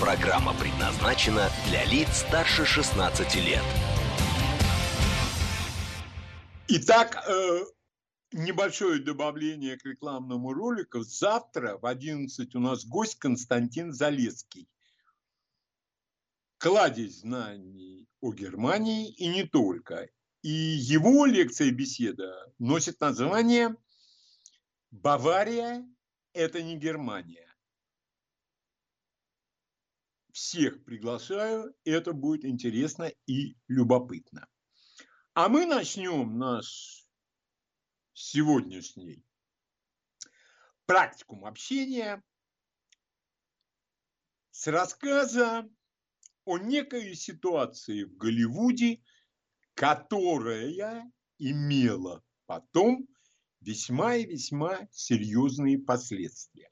Программа предназначена для лиц старше 16 лет. Итак, э, небольшое добавление к рекламному ролику. Завтра в 11 у нас гость Константин Залецкий. Кладезь знаний о Германии и не только. И его лекция и беседа носит название «Бавария – это не Германия». Всех приглашаю, это будет интересно и любопытно. А мы начнем наш сегодняшний практикум общения с рассказа о некой ситуации в Голливуде, которая имела потом весьма и весьма серьезные последствия,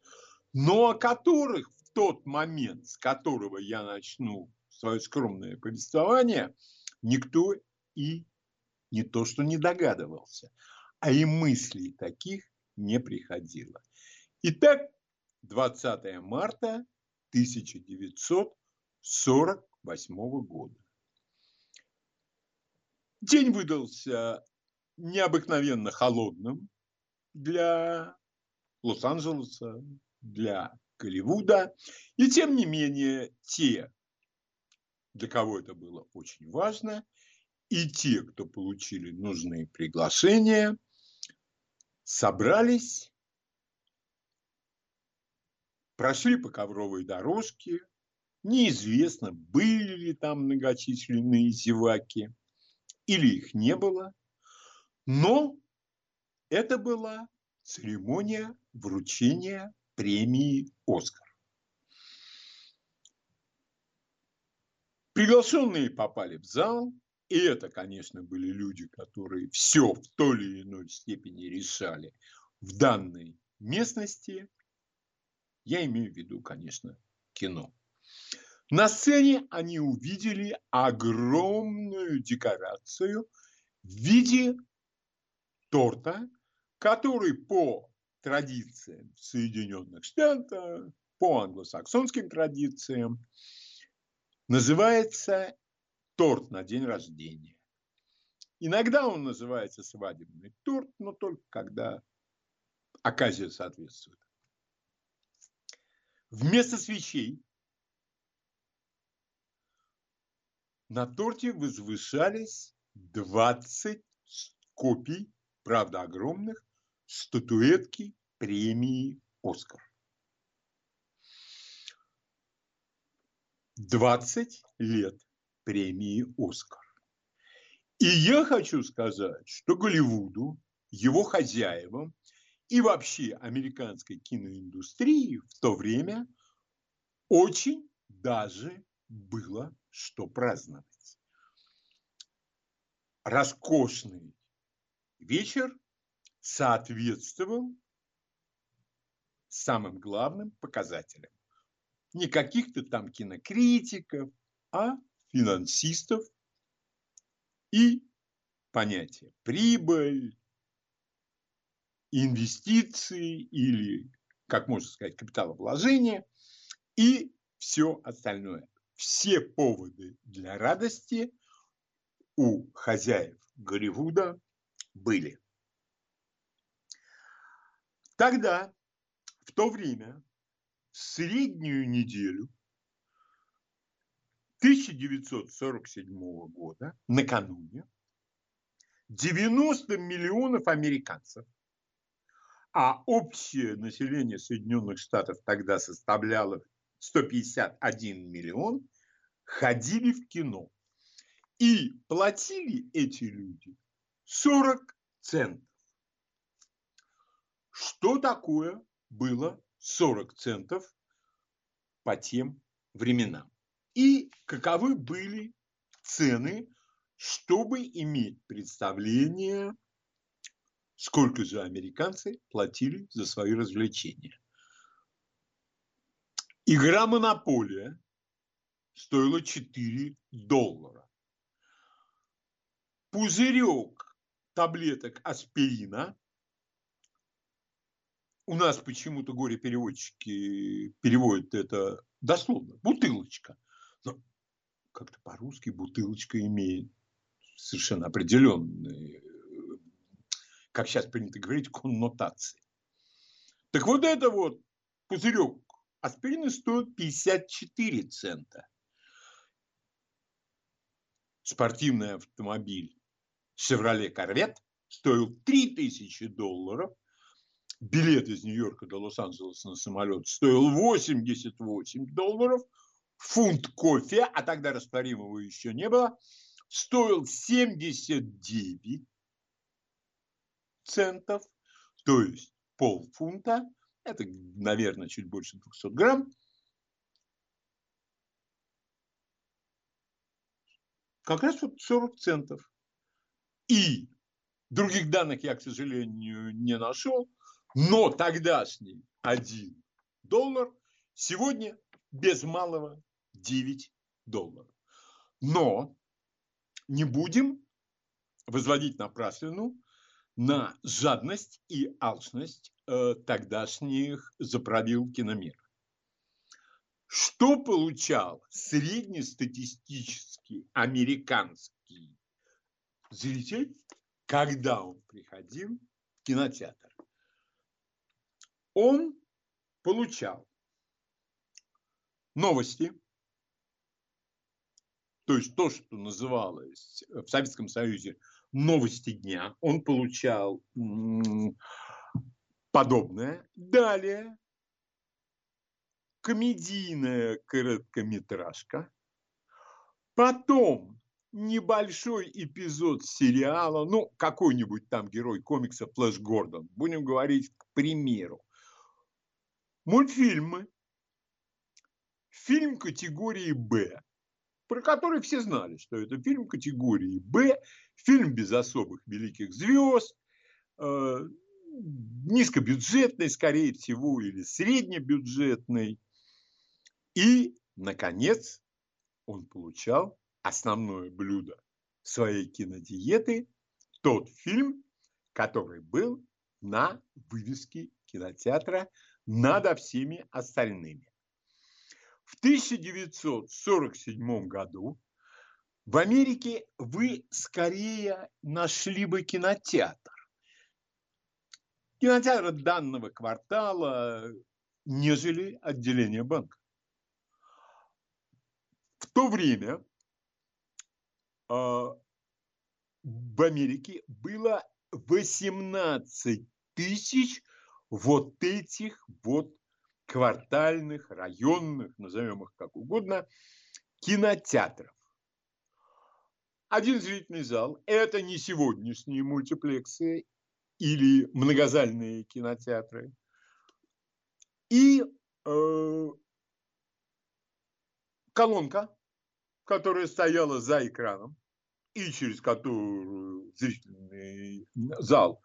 но о которых тот момент, с которого я начну свое скромное повествование, никто и не то что не догадывался, а и мыслей таких не приходило. Итак, 20 марта 1948 года. День выдался необыкновенно холодным для Лос-Анджелеса, для Голливуда. И тем не менее, те, для кого это было очень важно, и те, кто получили нужные приглашения, собрались, прошли по ковровой дорожке, неизвестно, были ли там многочисленные зеваки, или их не было, но это была церемония вручения премии «Оскар». Приглашенные попали в зал, и это, конечно, были люди, которые все в той или иной степени решали в данной местности. Я имею в виду, конечно, кино. На сцене они увидели огромную декорацию в виде торта, который по традициям Соединенных Штатов, по англосаксонским традициям, называется торт на день рождения. Иногда он называется свадебный торт, но только когда оказия соответствует. Вместо свечей на торте возвышались 20 копий, правда огромных, статуэтки премии «Оскар». 20 лет премии «Оскар». И я хочу сказать, что Голливуду, его хозяевам и вообще американской киноиндустрии в то время очень даже было что праздновать. Роскошный вечер соответствовал самым главным показателям. Не каких-то там кинокритиков, а финансистов и понятие прибыль, инвестиции или, как можно сказать, капиталовложение и все остальное. Все поводы для радости у хозяев Голливуда были. Тогда, в то время, в среднюю неделю 1947 года, накануне, 90 миллионов американцев, а общее население Соединенных Штатов тогда составляло 151 миллион, ходили в кино. И платили эти люди 40 центов. Что такое было 40 центов по тем временам? И каковы были цены, чтобы иметь представление, сколько же американцы платили за свои развлечения. Игра «Монополия» стоила 4 доллара. Пузырек таблеток аспирина у нас почему-то горе-переводчики переводят это дословно, бутылочка. Но как-то по-русски бутылочка имеет совершенно определенные, как сейчас принято говорить, коннотации. Так вот это вот пузырек аспирина стоит 54 цента. Спортивный автомобиль Chevrolet Corvette стоил 3000 долларов – билет из Нью-Йорка до Лос-Анджелеса на самолет стоил 88 долларов, фунт кофе, а тогда растворимого еще не было, стоил 79 центов, то есть полфунта, это, наверное, чуть больше 200 грамм. Как раз вот 40 центов. И других данных я, к сожалению, не нашел. Но тогдашний 1 доллар сегодня без малого 9 долларов. Но не будем возводить напраслину на жадность и алчность э, тогдашних заправил киномир. Что получал среднестатистический американский зритель, когда он приходил в кинотеатр? Он получал новости, то есть то, что называлось в Советском Союзе новости дня, он получал подобное. Далее комедийная короткометражка, потом небольшой эпизод сериала, ну, какой-нибудь там герой комикса Флэш Гордон, будем говорить к примеру. Мультфильмы. Фильм категории «Б», про который все знали, что это фильм категории «Б», фильм без особых великих звезд, э, низкобюджетный, скорее всего, или среднебюджетный. И, наконец, он получал основное блюдо своей кинодиеты, тот фильм, который был на вывеске кинотеатра над всеми остальными. В 1947 году в Америке вы скорее нашли бы кинотеатр. Кинотеатр данного квартала, нежели отделение банка. В то время э, в Америке было 18 тысяч вот этих вот квартальных, районных, назовем их как угодно, кинотеатров. Один зрительный зал – это не сегодняшние мультиплексы или многозальные кинотеатры. И э, колонка, которая стояла за экраном и через которую зрительный зал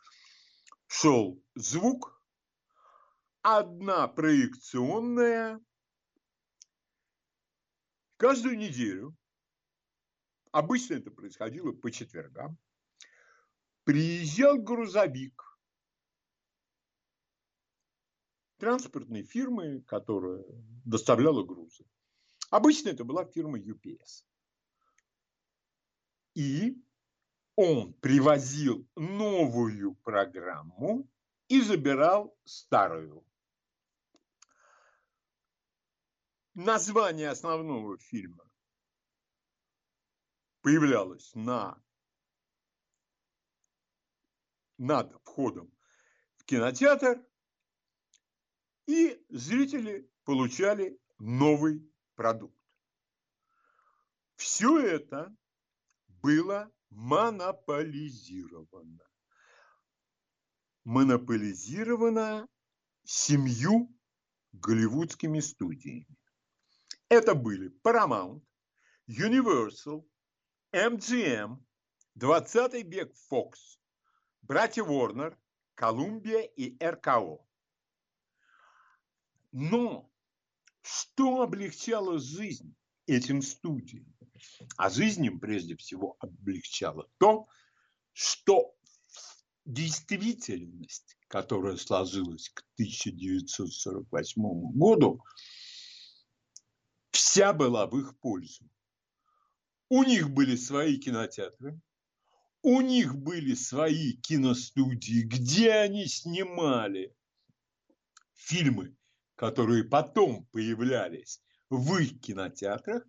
шел звук – одна проекционная каждую неделю, обычно это происходило по четвергам, приезжал грузовик транспортной фирмы, которая доставляла грузы. Обычно это была фирма UPS. И он привозил новую программу и забирал старую. Название основного фильма появлялось на над входом в кинотеатр, и зрители получали новый продукт. Все это было монополизировано. Монополизировано семью голливудскими студиями. Это были Paramount, Universal, MGM, 20 век Fox, братья Warner, Колумбия и РКО. Но что облегчало жизнь этим студиям? А жизнь им прежде всего облегчало то, что действительность, которая сложилась к 1948 году, вся была в их пользу. У них были свои кинотеатры, у них были свои киностудии, где они снимали фильмы, которые потом появлялись в их кинотеатрах,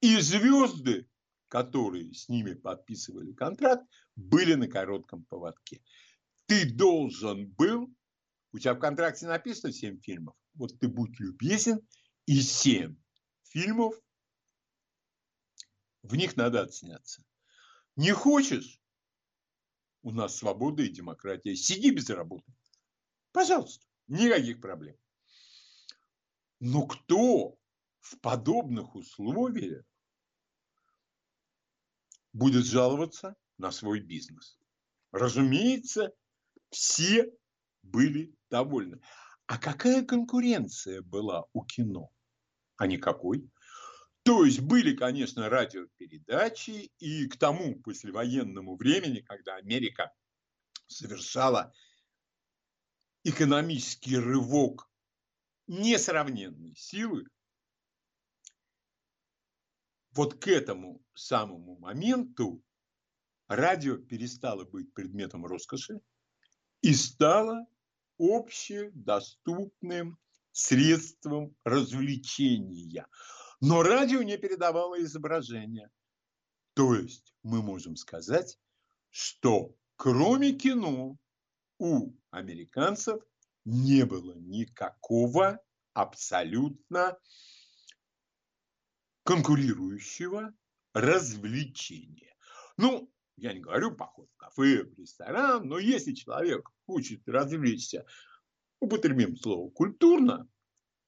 и звезды, которые с ними подписывали контракт, были на коротком поводке. Ты должен был, у тебя в контракте написано 7 фильмов, вот ты будь любезен, и 7 фильмов в них надо отсняться. Не хочешь? У нас свобода и демократия. Сиди без работы. Пожалуйста, никаких проблем. Но кто в подобных условиях будет жаловаться на свой бизнес? Разумеется, все были довольны. А какая конкуренция была у кино? А никакой. То есть были, конечно, радиопередачи, и к тому послевоенному времени, когда Америка совершала экономический рывок несравненной силы, вот к этому самому моменту радио перестало быть предметом роскоши и стало общедоступным средством развлечения – но радио не передавало изображения. То есть мы можем сказать, что кроме кино у американцев не было никакого абсолютно конкурирующего развлечения. Ну, я не говорю поход в кафе, в ресторан, но если человек хочет развлечься, употребим слово культурно,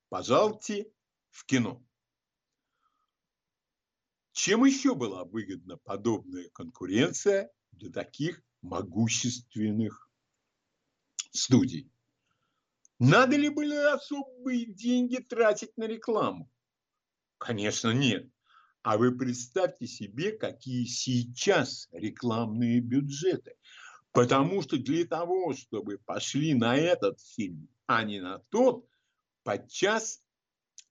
пожалуйте в кино. Чем еще была выгодна подобная конкуренция для таких могущественных студий? Надо ли были особые деньги тратить на рекламу? Конечно, нет. А вы представьте себе, какие сейчас рекламные бюджеты. Потому что для того, чтобы пошли на этот фильм, а не на тот, подчас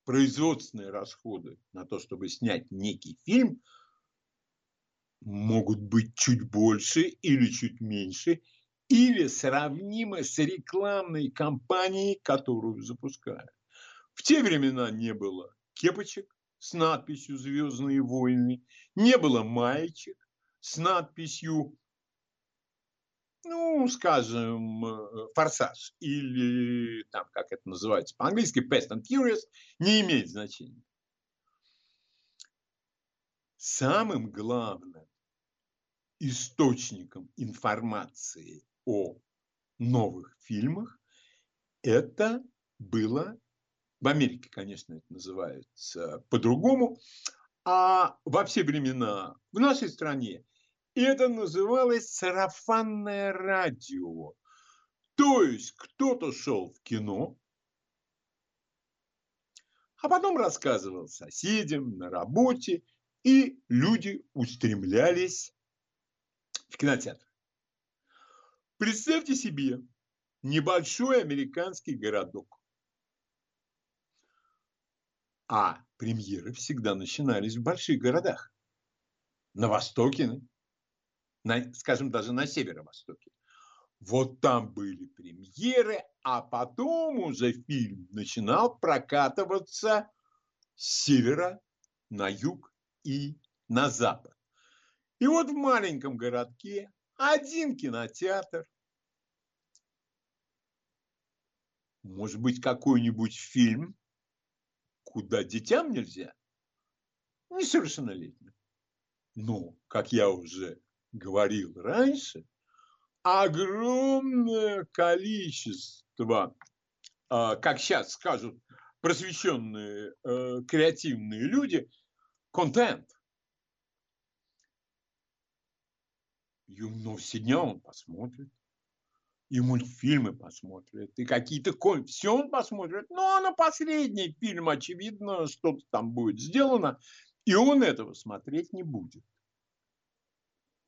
производственные расходы на то, чтобы снять некий фильм, могут быть чуть больше или чуть меньше, или сравнимы с рекламной кампанией, которую запускают. В те времена не было кепочек с надписью «Звездные войны», не было маечек с надписью ну, скажем, э, форсаж или там, как это называется по-английски, Fast and Furious, не имеет значения. Самым главным источником информации о новых фильмах это было, в Америке, конечно, это называется по-другому, а во все времена в нашей стране и это называлось сарафанное радио. То есть кто-то шел в кино, а потом рассказывал соседям на работе, и люди устремлялись в кинотеатр. Представьте себе небольшой американский городок. А премьеры всегда начинались в больших городах. На Востоке, на, скажем, даже на северо-востоке. Вот там были премьеры, а потом уже фильм начинал прокатываться с севера на юг и на запад. И вот в маленьком городке один кинотеатр, может быть, какой-нибудь фильм, куда детям нельзя, несовершеннолетним. Но, как я уже говорил раньше, огромное количество, а, как сейчас скажут просвещенные, э, креативные люди, контент. но все дня он посмотрит. И мультфильмы посмотрит, и какие-то ком... Все он посмотрит. Но на последний фильм, очевидно, что-то там будет сделано, и он этого смотреть не будет.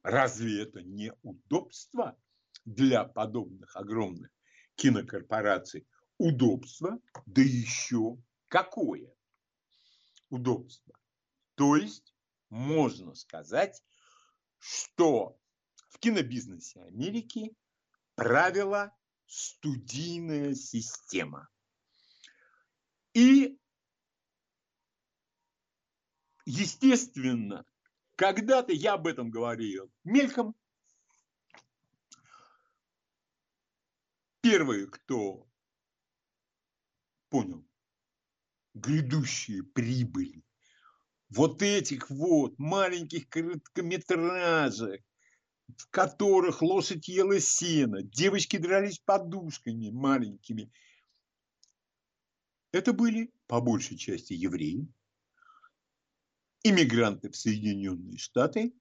Разве это не удобство для подобных огромных кинокорпораций? Удобство, да еще какое удобство. То есть можно сказать, что в кинобизнесе Америки правила студийная система. И, естественно, когда-то я об этом говорил мельком. Первые, кто понял грядущие прибыли вот этих вот маленьких короткометражек, в которых лошадь ела сено, девочки дрались подушками маленькими. Это были по большей части евреи, иммигранты в Соединенные Штаты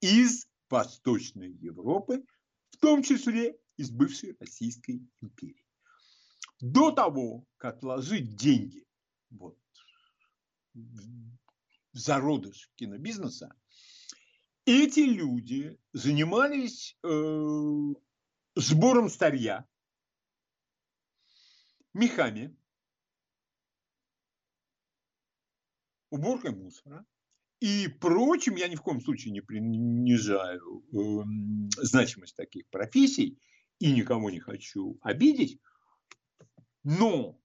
из Восточной Европы, в том числе из бывшей Российской империи. До того, как вложить деньги вот, в зародыш кинобизнеса, эти люди занимались э, сбором старья, мехами, уборкой мусора и прочим. Я ни в коем случае не принижаю э, значимость таких профессий и никого не хочу обидеть, но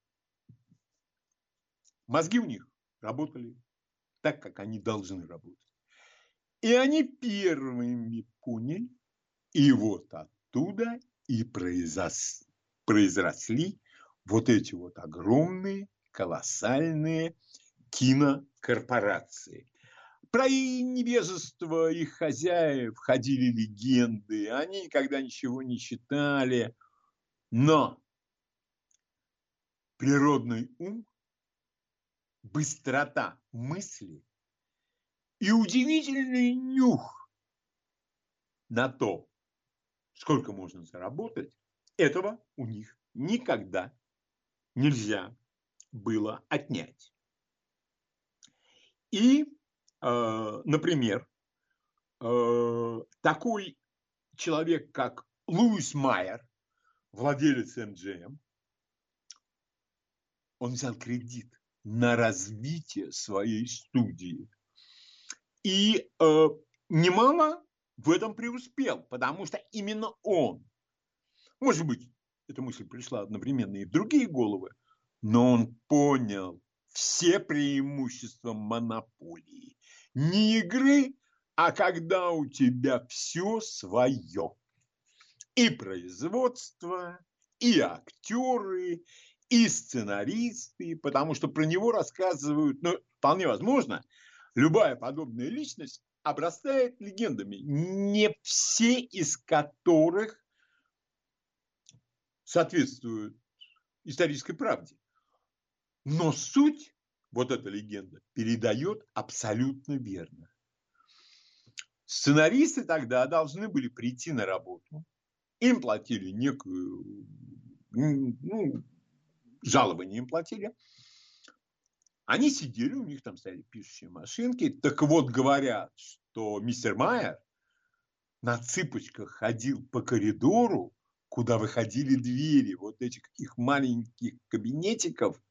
мозги у них работали так, как они должны работать. И они первыми поняли, и вот оттуда и произос, произросли вот эти вот огромные, колоссальные кинокорпорации. Про невежество их хозяев ходили легенды, они никогда ничего не читали, но природный ум, быстрота мысли и удивительный нюх на то, сколько можно заработать, этого у них никогда нельзя было отнять. И, например, э, такой человек, как Луис Майер, владелец MGM, он взял кредит на развитие своей студии – и э, немало в этом преуспел, потому что именно он, может быть, эта мысль пришла одновременно и в другие головы, но он понял все преимущества монополии. Не игры, а когда у тебя все свое. И производство, и актеры, и сценаристы, потому что про него рассказывают, ну, вполне возможно, любая подобная личность обрастает легендами, не все из которых соответствуют исторической правде. Но суть, вот эта легенда, передает абсолютно верно. Сценаристы тогда должны были прийти на работу, им платили некую, ну, жалование им платили, они сидели, у них там стояли пишущие машинки. Так вот, говорят, что мистер Майер на цыпочках ходил по коридору, куда выходили двери вот этих их маленьких кабинетиков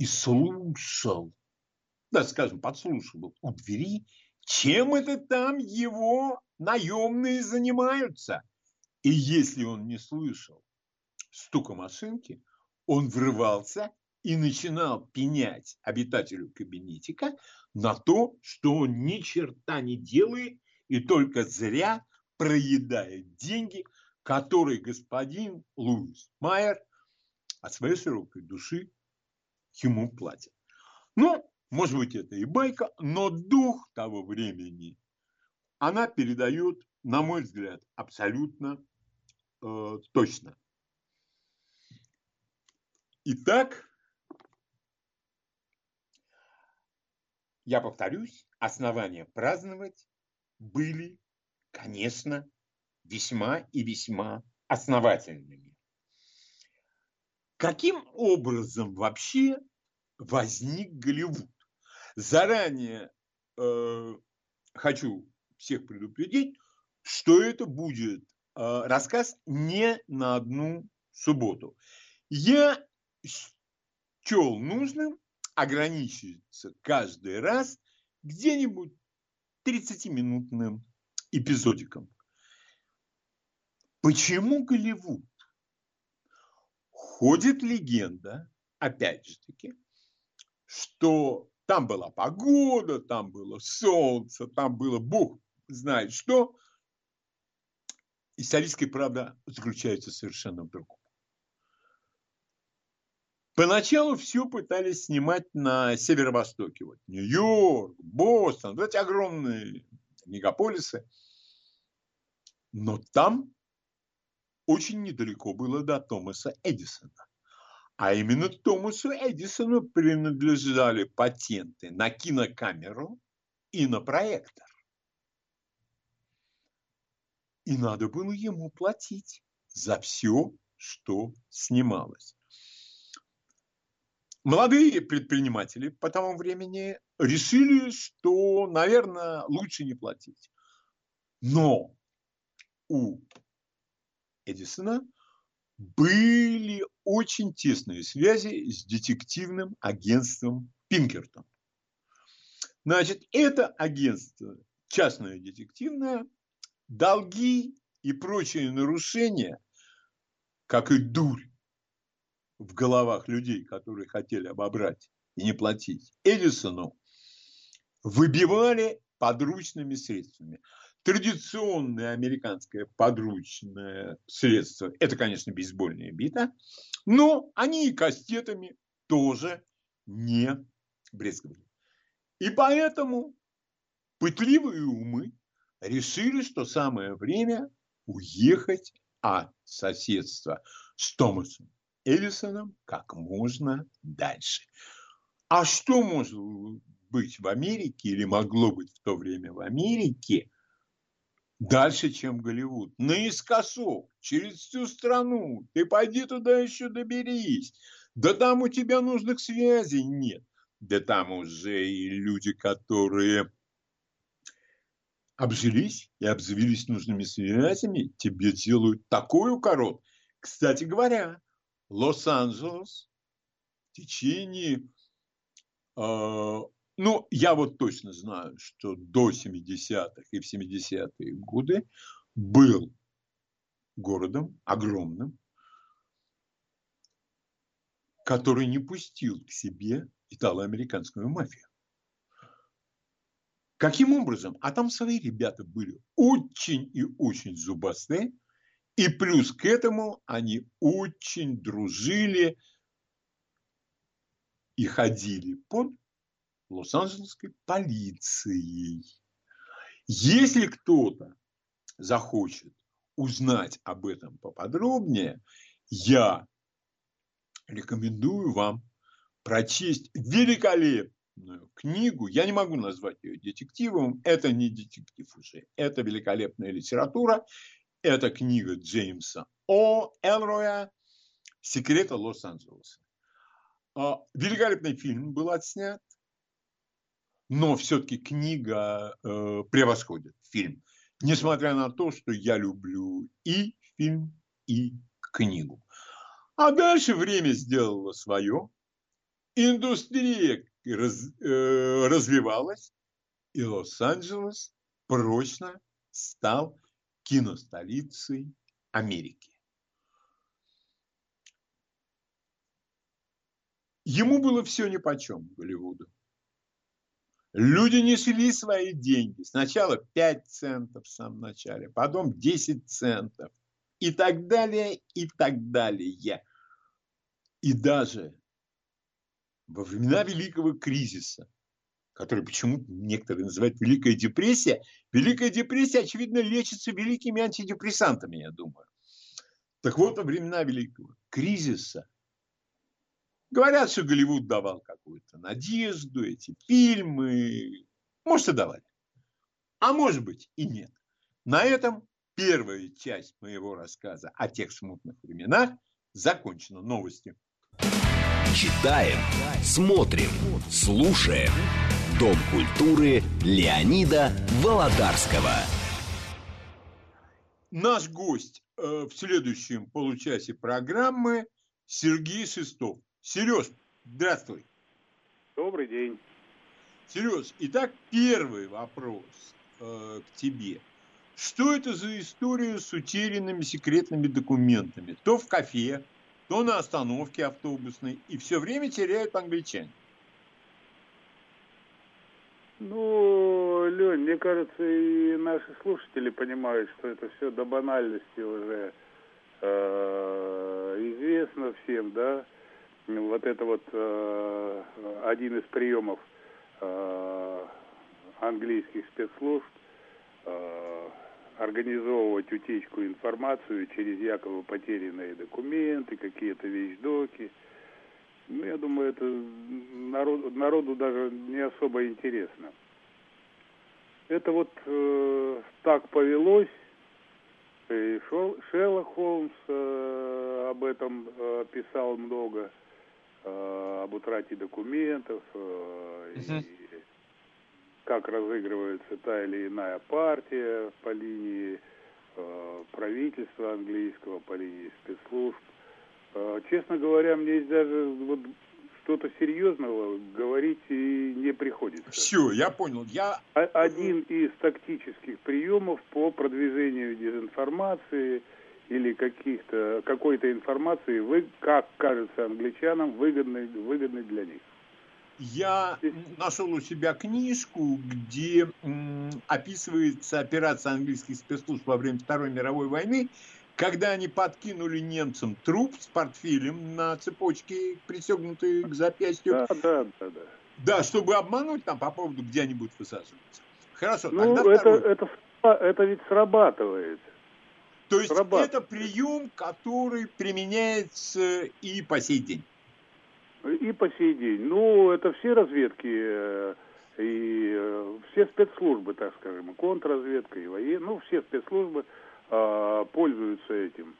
и слушал, да, скажем, подслушивал у двери, чем это там его наемные занимаются. И если он не слышал стука машинки, он врывался и начинал пенять обитателю кабинетика на то, что он ни черта не делает и только зря проедает деньги, которые господин Луис Майер от своей широкой души ему платит. Ну, может быть, это и байка, но дух того времени она передает, на мой взгляд, абсолютно э, точно. Итак, Я повторюсь, основания праздновать были, конечно, весьма и весьма основательными. Каким образом вообще возник Голливуд? Заранее э, хочу всех предупредить, что это будет э, рассказ не на одну субботу. Я счел нужным ограничиться каждый раз где-нибудь 30-минутным эпизодиком. Почему Голливуд? Ходит легенда, опять же таки, что там была погода, там было солнце, там было Бог знает что. Историческая правда заключается совершенно в другом. Поначалу все пытались снимать на северо-востоке. Вот Нью-Йорк, Бостон, вот эти огромные мегаполисы. Но там очень недалеко было до Томаса Эдисона. А именно Томасу Эдисону принадлежали патенты на кинокамеру и на проектор. И надо было ему платить за все, что снималось. Молодые предприниматели по тому времени решили, что, наверное, лучше не платить. Но у Эдисона были очень тесные связи с детективным агентством Пинкертон. Значит, это агентство, частное детективное, долги и прочие нарушения, как и дурь в головах людей, которые хотели обобрать и не платить Эдисону, выбивали подручными средствами. Традиционное американское подручное средство – это, конечно, бейсбольная бита, но они и кастетами тоже не брезговали. И поэтому пытливые умы решили, что самое время уехать от соседства с Томасом Эдисоном как можно дальше. А что может быть в Америке или могло быть в то время в Америке дальше, чем Голливуд? Наискосок, через всю страну. Ты пойди туда еще доберись. Да там у тебя нужных связей нет. Да там уже и люди, которые обжились и обзавелись нужными связями, тебе делают такой укорот. Кстати говоря, Лос-Анджелес в течение, э, ну, я вот точно знаю, что до 70-х и в 70-е годы был городом огромным, который не пустил к себе итало-американскую мафию. Каким образом? А там свои ребята были очень и очень зубастые – и плюс к этому они очень дружили и ходили под Лос-Анджелесской полицией. Если кто-то захочет узнать об этом поподробнее, я рекомендую вам прочесть великолепную книгу. Я не могу назвать ее детективом, это не детектив уже, это великолепная литература. Это книга Джеймса О. Элроя «Секреты Лос-Анджелеса». А, великолепный фильм был отснят, но все-таки книга э, превосходит фильм. Несмотря на то, что я люблю и фильм, и книгу. А дальше время сделало свое. Индустрия раз, э, развивалась, и Лос-Анджелес прочно стал киностолицей Америки. Ему было все нипочем, Голливуду. Люди несли свои деньги. Сначала 5 центов в самом начале, потом 10 центов. И так далее, и так далее. И даже во времена Великого кризиса которую почему-то некоторые называют Великая депрессия. Великая депрессия, очевидно, лечится великими антидепрессантами, я думаю. Так вот, во времена Великого кризиса говорят, что Голливуд давал какую-то надежду, эти фильмы, может, и давали. А может быть и нет. На этом первая часть моего рассказа о тех смутных временах закончена. Новости. Читаем, смотрим, слушаем. Дом культуры Леонида Володарского. Наш гость э, в следующем получасе программы Сергей Шестов. Сереж, здравствуй. Добрый день. Сереж, итак, первый вопрос э, к тебе. Что это за история с утерянными секретными документами? То в кафе, то на остановке автобусной, и все время теряют англичане. Ну, Лень, мне кажется, и наши слушатели понимают, что это все до банальности уже э, известно всем, да. Вот это вот э, один из приемов э, английских спецслужб э, организовывать утечку информацию через якобы потерянные документы, какие-то вещдоки. Ну, я думаю, это народ, народу даже не особо интересно. Это вот э, так повелось. И Шерлок Холмс э, об этом э, писал много, об утрате документов, э, и как разыгрывается та или иная партия по линии э, правительства английского, по линии спецслужб. Э, честно говоря, мне даже вот что-то серьезного говорить и не приходится. Все, я понял. Я... Один из тактических приемов по продвижению дезинформации или каких-то какой-то информации, вы, как кажется англичанам, выгодный, выгодный для них. Я нашел у себя книжку, где описывается операция английских спецслужб во время Второй мировой войны, когда они подкинули немцам труп с портфелем на цепочке, пристегнутой к запястью. Да, да, да, да. Да, чтобы обмануть там по поводу, где они будут высаживаться. Хорошо, ну, тогда это, это, это ведь срабатывает. То есть это прием, который применяется и по сей день. И по сей день. Ну, это все разведки э, и э, все спецслужбы, так скажем, и контрразведка, и военные, ну, все спецслужбы э, пользуются этим.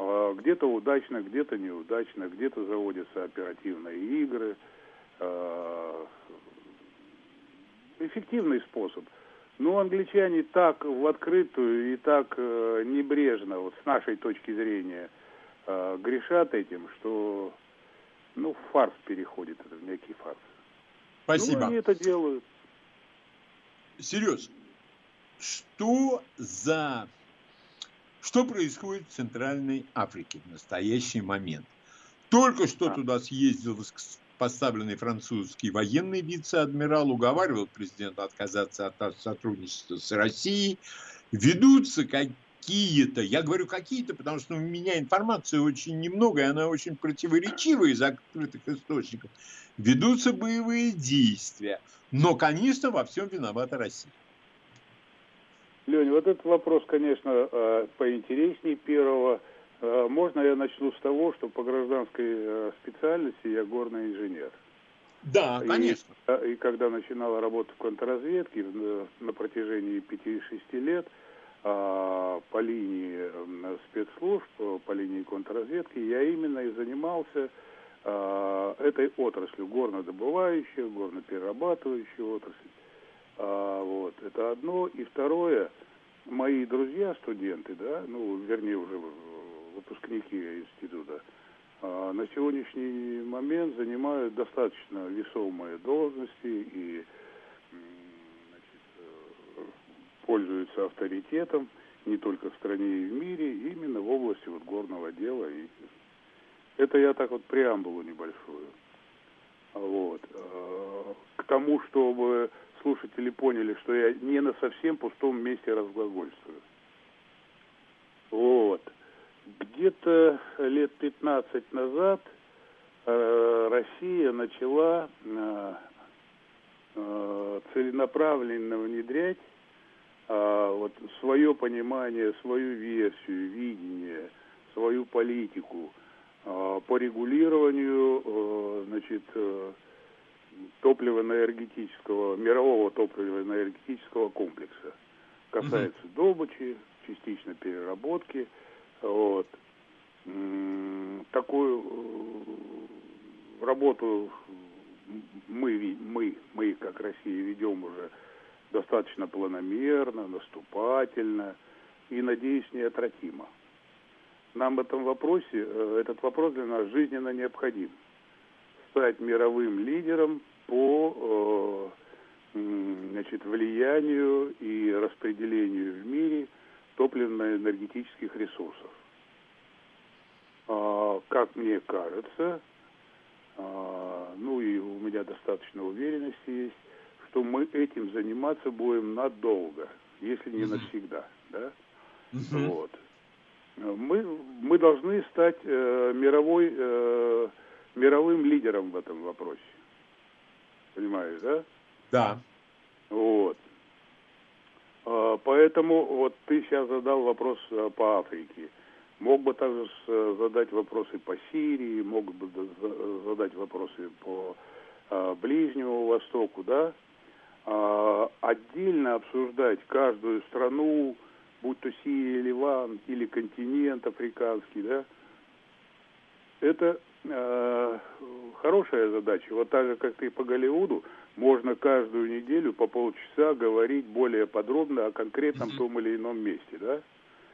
Э, где-то удачно, где-то неудачно, где-то заводятся оперативные игры. Э, эффективный способ. Но англичане так в открытую и так э, небрежно, вот с нашей точки зрения, э, грешат этим, что ну, фарс переходит, это некий фарс. Спасибо. Ну, они это делают. Сереж, что за... Что происходит в Центральной Африке в настоящий момент? Только что а. туда съездил поставленный французский военный вице-адмирал, уговаривал президента отказаться от сотрудничества с Россией. Ведутся какие какие-то, я говорю какие-то, потому что у меня информации очень немного, и она очень противоречивая из открытых источников, ведутся боевые действия. Но, конечно, во всем виновата Россия. Леня, вот этот вопрос, конечно, э, поинтереснее первого. Э, можно я начну с того, что по гражданской э, специальности я горный инженер. Да, конечно. И, и когда начинала работать в контрразведке на протяжении 5-6 лет – а, по линии спецслужб, по линии контрразведки, я именно и занимался а, этой отраслью, горнодобывающей, горноперерабатывающей отрасль. А, вот, это одно. И второе, мои друзья, студенты, да, ну, вернее, уже выпускники института, на сегодняшний момент занимают достаточно весомые должности и пользуются авторитетом не только в стране и в мире, именно в области вот горного дела. И это я так вот преамбулу небольшую. Вот. А, к тому, чтобы слушатели поняли, что я не на совсем пустом месте разглагольствую. Вот. Где-то лет 15 назад э, Россия начала э, э, целенаправленно внедрять а, вот свое понимание, свою версию, видение, свою политику а, по регулированию, значит, э, топливо-энергетического, мирового топливо-энергетического комплекса. Касается добычи, частично переработки. Вот. Такую э, работу мы, мы, мы как Россия ведем уже достаточно планомерно, наступательно и, надеюсь, неотвратимо. Нам в этом вопросе, э, этот вопрос для нас жизненно необходим. Стать мировым лидером по э, значит, влиянию и распределению в мире топливно-энергетических ресурсов. А, как мне кажется, а, ну и у меня достаточно уверенности есть, что мы этим заниматься будем надолго, если не навсегда, да? Вот. Мы, мы должны стать э, мировой, э, мировым лидером в этом вопросе. Понимаешь, да? Да. Вот. А, поэтому вот ты сейчас задал вопрос э, по Африке. Мог бы также э, задать вопросы по Сирии, мог бы задать вопросы по а, Ближнему Востоку, да? А, отдельно обсуждать каждую страну, будь то Сирия, Ливан или континент африканский, да? Это э, хорошая задача. Вот так же, как ты по Голливуду, можно каждую неделю по полчаса говорить более подробно о конкретном том или ином месте, да?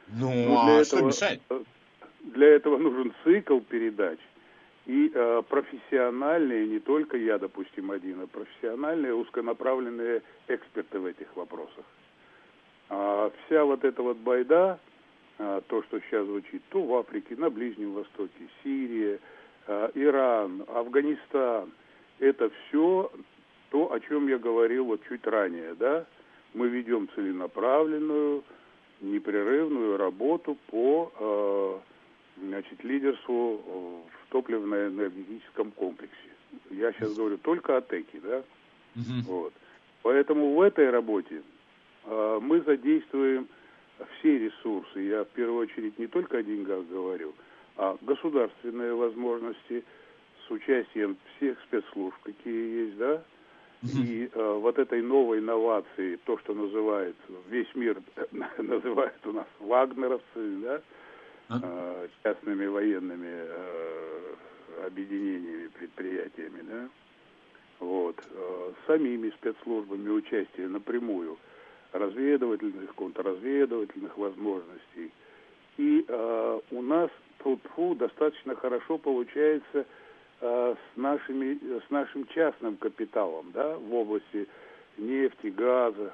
Ну, Но а для что этого, мешает? Э, для этого нужен цикл передач и э, профессиональные, не только я, допустим, один, а профессиональные, узконаправленные эксперты в этих вопросах. А вся вот эта вот байда, а, то, что сейчас звучит, то в Африке, на Ближнем Востоке, Сирия, а, Иран, Афганистан, это все то, о чем я говорил вот чуть ранее, да? Мы ведем целенаправленную, непрерывную работу по э, значит, лидерству в топливно-энергетическом комплексе. Я сейчас говорю только о ТЭКе, да? Угу. Вот. Поэтому в этой работе э, мы задействуем все ресурсы. Я в первую очередь не только о деньгах говорю, а государственные возможности с участием всех спецслужб, какие есть, да? И э, вот этой новой инновации, то, что называют, весь мир называет у нас вагнеровцы, да, э, частными военными э, объединениями, предприятиями, да, вот, э, самими спецслужбами участие напрямую разведывательных, контрразведывательных возможностей. И э, у нас тут достаточно хорошо получается Э, с, нашими, с нашим частным капиталом да, в области нефти, газа.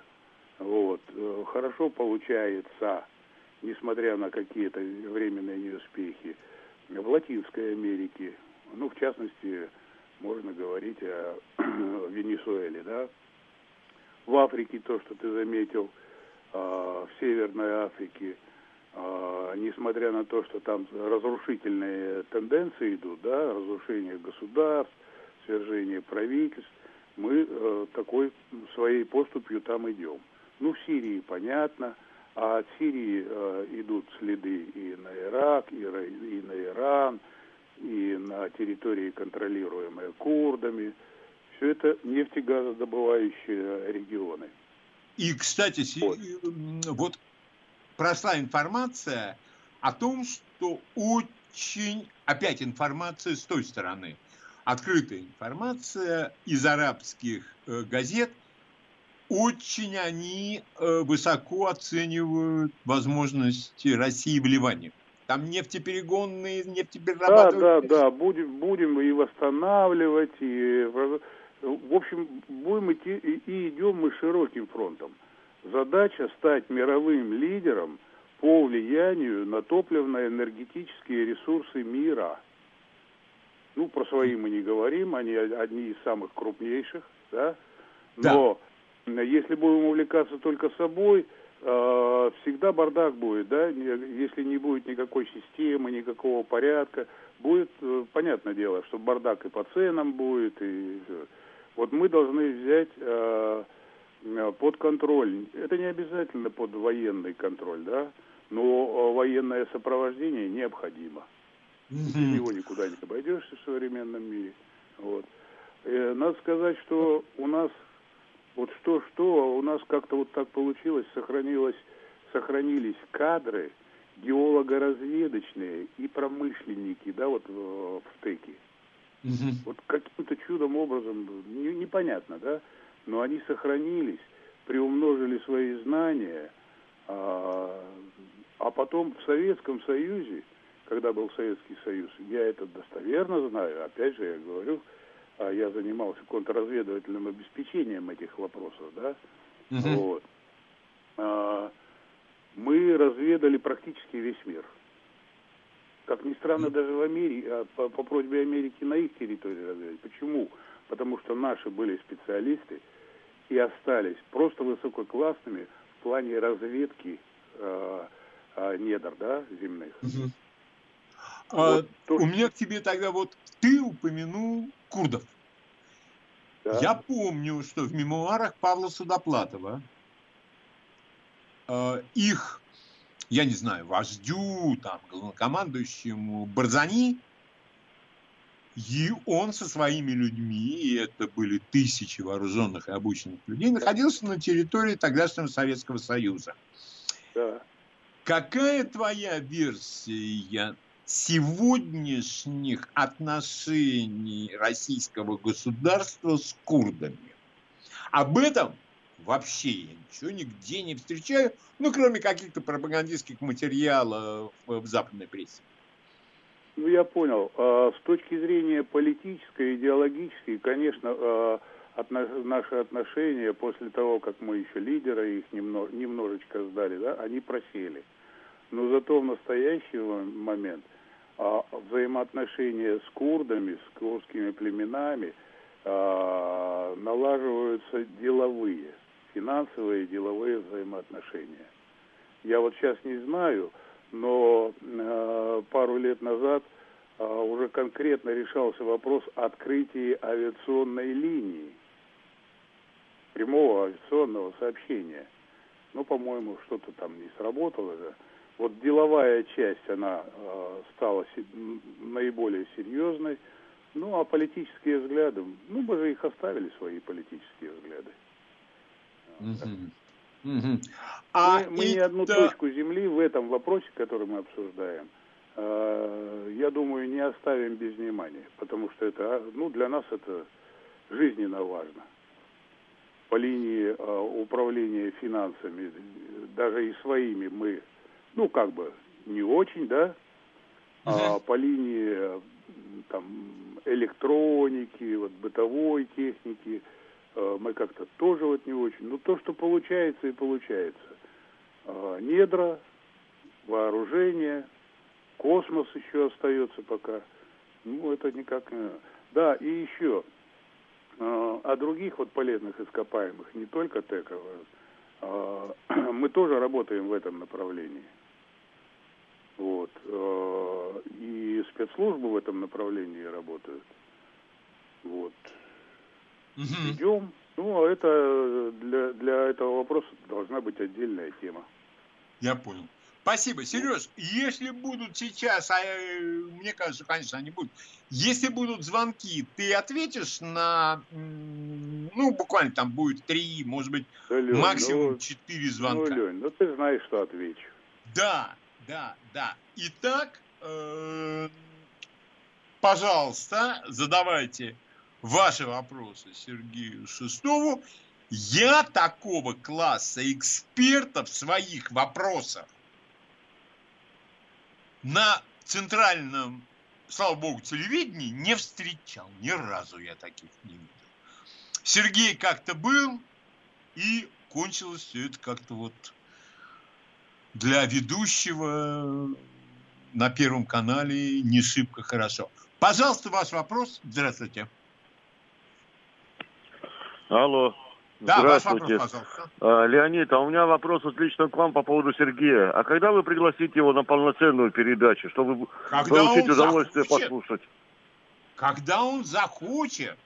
Вот. Э, хорошо получается, несмотря на какие-то временные неуспехи, в Латинской Америке. Ну, в частности, можно говорить о Венесуэле, да. В Африке то, что ты заметил, э, в Северной Африке – а, несмотря на то, что там разрушительные тенденции идут, да, разрушение государств, свержение правительств, мы э, такой своей поступью там идем. Ну, в Сирии понятно, а от Сирии э, идут следы и на Ирак, и, и на Иран, и на территории, контролируемые курдами. Все это нефтегазодобывающие регионы. И, кстати, вот, вот прошла информация о том, что очень, опять информация с той стороны, открытая информация из арабских э, газет, очень они э, высоко оценивают возможности России в Ливане. Там нефтеперегонные, нефтеперерабатывающие. Да, да, да, будем, будем и восстанавливать, и, в общем, будем идти, и идем мы широким фронтом. Задача стать мировым лидером по влиянию на топливно-энергетические ресурсы мира. Ну, про свои мы не говорим, они одни из самых крупнейших, да? Но да. если будем увлекаться только собой, э, всегда бардак будет, да? Если не будет никакой системы, никакого порядка, будет, э, понятное дело, что бардак и по ценам будет, и вот мы должны взять э, Э, под контроль. Это не обязательно под военный контроль, да, но э, военное сопровождение необходимо. Без него никуда не обойдешься в современном мире. Вот. Э, надо сказать, что у нас Вот что-что, у нас как-то вот так получилось, сохранилось, сохранились кадры геолого-разведочные и промышленники, да, вот в, в стыке. Угу. Вот каким-то чудом образом, не, непонятно, да, но они сохранились, приумножили свои знания, а, а потом в Советском Союзе, когда был Советский Союз, я это достоверно знаю, опять же я говорю, а я занимался контрразведывательным обеспечением этих вопросов, да, угу. вот. А, мы разведали практически весь мир. Как ни странно, даже в Америке, а, по, по просьбе Америки на их территории разведать. Почему? Потому что наши были специалисты и остались просто высококлассными в плане разведки э, э, недр, да, земных. Угу. Вот, а, то, у меня к тебе тогда вот ты упомянул курдов. Да. Я помню, что в мемуарах Павла Судоплатова э, их я не знаю, вождю, там, главнокомандующему Барзани, и он со своими людьми, и это были тысячи вооруженных и обученных людей, находился на территории тогдашнего Советского Союза. Да. Какая твоя версия сегодняшних отношений российского государства с курдами? Об этом вообще я ничего нигде не встречаю, ну, кроме каких-то пропагандистских материалов в западной прессе. Ну, я понял. А, с точки зрения политической, идеологической, конечно, а, наши отношения после того, как мы еще лидеры их немножечко сдали, да, они просели. Но зато в настоящий момент а, взаимоотношения с курдами, с курдскими племенами налаживаются деловые финансовые деловые взаимоотношения. Я вот сейчас не знаю, но э, пару лет назад э, уже конкретно решался вопрос открытия авиационной линии, прямого авиационного сообщения. Ну, по-моему, что-то там не сработало же. Вот деловая часть, она э, стала наиболее серьезной. Ну, а политические взгляды, ну, мы же их оставили, свои политические взгляды. А мы, мы ни одну да... точку земли в этом вопросе, который мы обсуждаем, э, я думаю, не оставим без внимания, потому что это, ну, для нас это жизненно важно. По линии э, управления финансами, даже и своими мы, ну, как бы не очень, да, а по линии там электроники, вот бытовой техники, Э, мы как-то тоже вот не очень. Но то, что получается и получается. Э, недра, вооружение, космос еще остается пока. Ну, это никак не... Да, и еще э, о других вот полезных ископаемых, не только ТЭКов, мы тоже работаем в этом направлении. Вот. И спецслужбы в этом направлении работают. Вот угу. идем. Ну, а это для, для этого вопроса должна быть отдельная тема. Я понял. Спасибо, Сереж. Если будут сейчас, а мне кажется, конечно, они будут. Если будут звонки, ты ответишь на, ну, буквально там будет три, может быть, да, Лень, максимум ну, четыре ну, звонка. Ну, Лень, ну ты знаешь, что отвечу. Да, да, да. Итак, э, пожалуйста, задавайте ваши вопросы Сергею Шестову. Я такого класса эксперта в своих вопросах на центральном, слава богу, телевидении не встречал. Ни разу я таких не видел. Сергей как-то был, и кончилось все это как-то вот для ведущего на Первом канале не шибко хорошо. Пожалуйста, ваш вопрос. Здравствуйте. Алло. Да, Здравствуйте. Вопрос, а, Леонид, а у меня вопрос вот лично к вам по поводу Сергея. А когда вы пригласите его на полноценную передачу, чтобы когда получить удовольствие захочет. послушать? Когда он захочет.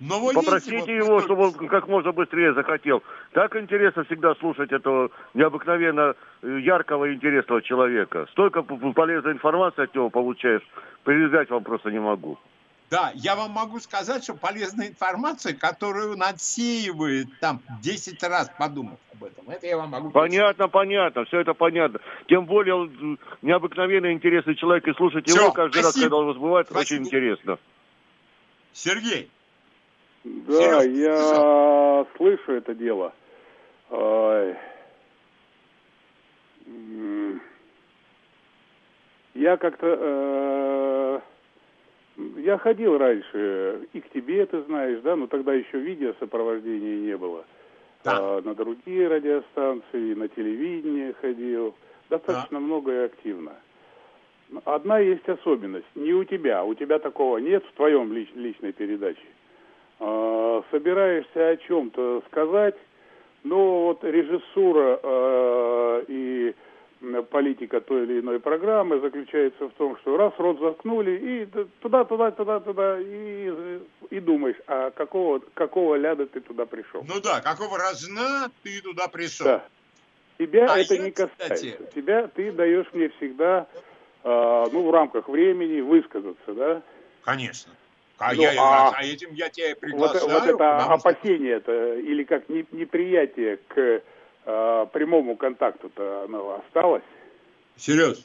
Но вы Попросите видите, его, вот, чтобы он как можно быстрее захотел. Так интересно всегда слушать этого необыкновенно э, яркого и интересного человека. Столько полезной информации от него получаешь, передать вам просто не могу. Да, я вам могу сказать, что полезная информация, которую он отсеивает там 10 раз подумав об этом. Это я вам могу Понятно, понятно, все это понятно. Тем более он необыкновенно интересный человек, и слушать его каждый спасибо. раз, когда он возбывает, спасибо. очень интересно. Сергей. Да, Сереж, я слышал? слышу это дело. Я как-то э, я ходил раньше, и к тебе, ты знаешь, да, но тогда еще видеосопровождения не было. Да. А, на другие радиостанции, на телевидение ходил. Достаточно да. много и активно. Одна есть особенность. Не у тебя. У тебя такого нет в твоем лич, личной передаче. А, собираешься о чем-то сказать, но вот режиссура а, и политика той или иной программы заключается в том, что раз рот заткнули, и туда, туда, туда, туда, и, и думаешь, а какого, какого ляда ты туда пришел? Ну да, какого разна ты туда пришел? Да. Тебя а это я, не касается. Кстати... Тебя, ты даешь мне всегда, э, ну, в рамках времени высказаться, да? Конечно. А, ну, я, а, а этим я тебя приглашаю. Вот, вот это опасение, это, или как неприятие к э, прямому контакту-то оно осталось. Серьез?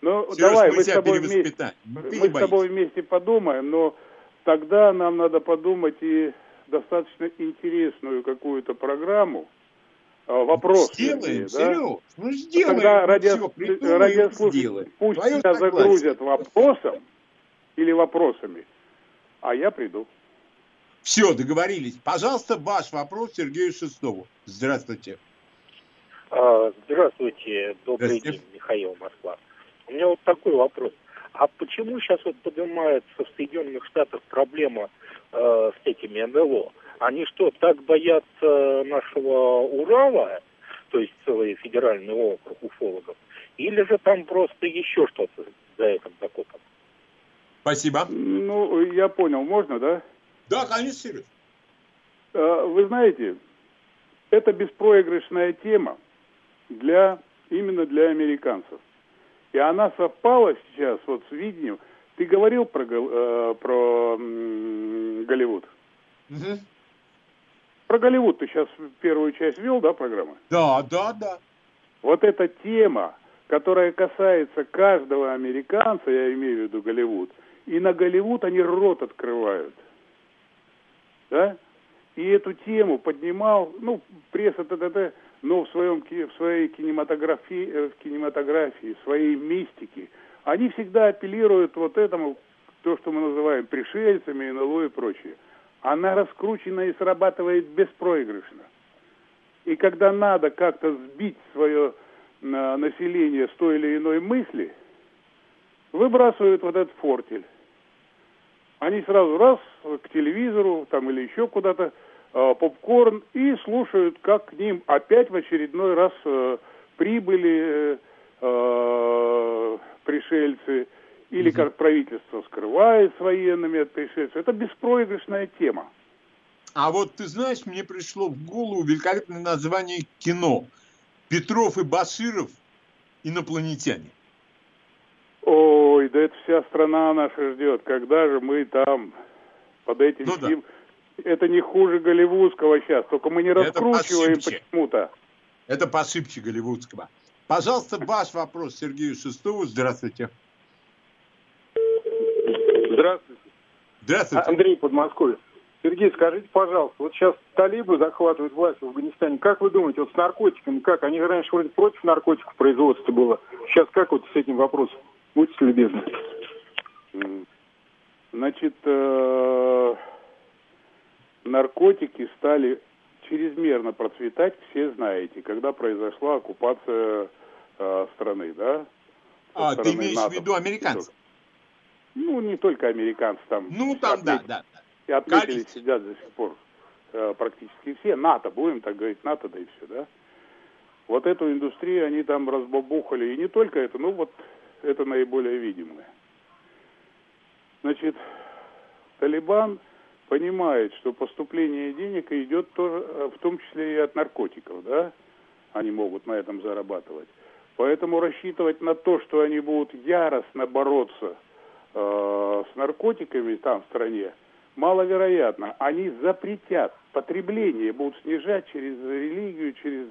Ну, Сереж, давай, мы, мы, с тобой вместе, ну, мы с тобой вместе подумаем, но тогда нам надо подумать и достаточно интересную какую-то программу, вопрос. Сделаем, Сереж, да? ну сделаем. Тогда радио, радиослушатели пусть Твое меня согласие. загрузят вопросом или вопросами, а я приду. Все, договорились. Пожалуйста, ваш вопрос Сергею Шестову. Здравствуйте. А, здравствуйте, добрый Здравствуйте. день, Михаил Москва. У меня вот такой вопрос. А почему сейчас вот поднимается в Соединенных Штатах проблема э, с этими НЛО? Они что, так боятся нашего Урала, то есть целый федеральный округ уфологов? Или же там просто еще что-то за этим закопано? Спасибо. Ну, я понял, можно, да? Да, конечно, Сереж. Э, вы знаете, это беспроигрышная тема для именно для американцев. И она совпала сейчас вот с видением. Ты говорил про, э, про м, Голливуд? Угу. Про Голливуд ты сейчас первую часть вел, да, программы? Да, да, да. Вот эта тема, которая касается каждого американца, я имею в виду Голливуд, и на Голливуд они рот открывают. Да? И эту тему поднимал, ну, пресса, т.д., но в, своем, в своей кинематографии, э, в кинематографии, в своей мистике, они всегда апеллируют вот этому, то, что мы называем пришельцами, НЛО и прочее. Она раскручена и срабатывает беспроигрышно. И когда надо как-то сбить свое население с той или иной мысли, выбрасывают вот этот фортель. Они сразу раз к телевизору там или еще куда-то попкорн и слушают, как к ним опять в очередной раз э, прибыли э, пришельцы, или как правительство скрывает с военными от пришельцев. Это беспроигрышная тема. А вот ты знаешь, мне пришло в голову великолепное название кино. Петров и Баширов инопланетяне. Ой, да это вся страна наша ждет. Когда же мы там под этим ну, всем... Да это не хуже голливудского сейчас, только мы не раскручиваем почему-то. Это посыпче голливудского. Пожалуйста, ваш вопрос Сергею Шестову. Здравствуйте. Здравствуйте. Здравствуйте. Андрей Подмосковье. Сергей, скажите, пожалуйста, вот сейчас талибы захватывают власть в Афганистане. Как вы думаете, вот с наркотиками, как? Они раньше вроде против наркотиков производства было. Сейчас как вот с этим вопросом? Будьте любезны. Значит, э наркотики стали чрезмерно процветать, все знаете, когда произошла оккупация э, страны, да? А, ты имеешь НАТО. в виду американцев? Ну, не только американцы там. Ну, там, отметили, да, да. И отметили, сидят до сих пор э, практически все. НАТО, будем так говорить, НАТО, да и все, да? Вот эту индустрию они там разбабухали. И не только это, ну вот это наиболее видимое. Значит, Талибан понимает, что поступление денег идет тоже, э, в том числе и от наркотиков, да, они могут на этом зарабатывать. Поэтому рассчитывать на то, что они будут яростно бороться э, с наркотиками там в стране маловероятно. Они запретят потребление, будут снижать через религию, через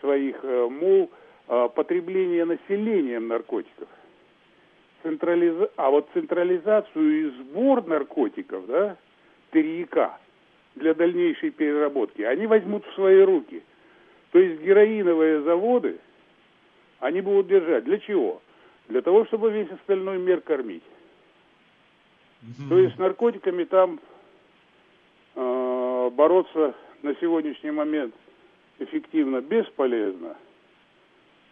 своих э, мол, э, потребление населением наркотиков. Централиза... А вот централизацию и сбор наркотиков, да, перьяка для дальнейшей переработки, они возьмут в свои руки. То есть героиновые заводы они будут держать. Для чего? Для того, чтобы весь остальной мир кормить. Mm-hmm. То есть с наркотиками там э, бороться на сегодняшний момент эффективно бесполезно.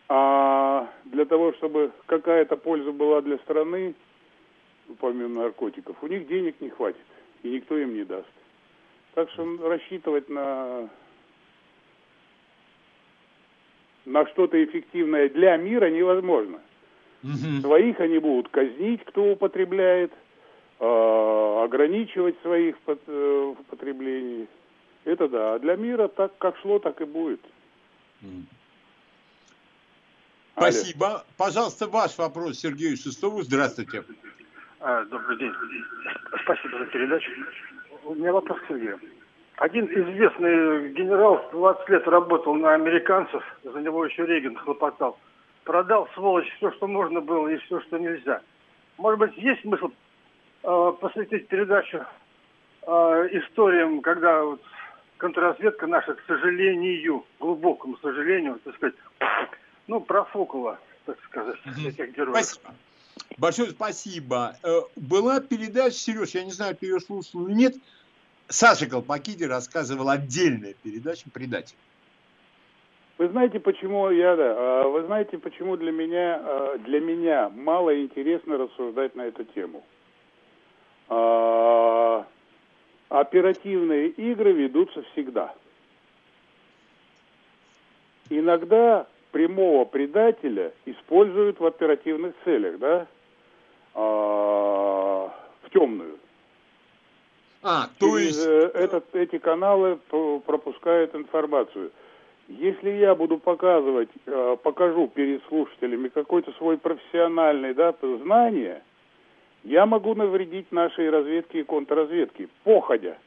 А для того, чтобы какая-то польза была для страны, помимо наркотиков, у них денег не хватит, и никто им не даст. Так что рассчитывать на на что-то эффективное для мира невозможно. Угу. Своих они будут казнить, кто употребляет, э, ограничивать своих под, э, в потреблении. Это да. А для мира так как шло, так и будет. Спасибо. Алле. Пожалуйста, ваш вопрос Сергею Шестову. Здравствуйте. А, добрый день. Спасибо за передачу. У меня вопрос к Сергею. Один известный генерал 20 лет работал на американцев, за него еще Рейган хлопотал. Продал, сволочь, все, что можно было и все, что нельзя. Может быть, есть смысл э, посвятить передачу э, историям, когда вот контрразведка наша, к сожалению, глубокому сожалению, так сказать, ну, профукала, так сказать, этих героев. Спасибо. Большое спасибо. Э, была передача, Сереж, я не знаю, ты ее слушал или нет, Саша Колпакиди рассказывал отдельная передача «Предатель». Вы знаете, почему я, да, а, вы знаете, почему для меня, а, для меня мало интересно рассуждать на эту тему. А, оперативные игры ведутся всегда. Иногда прямого предателя используют в оперативных целях, да, в темную. А, то есть... Э, этот, эти каналы пропускают информацию. Если я буду показывать, э, покажу перед слушателями какой-то свой профессиональный да, знание, я могу навредить нашей разведке и контрразведке, походя.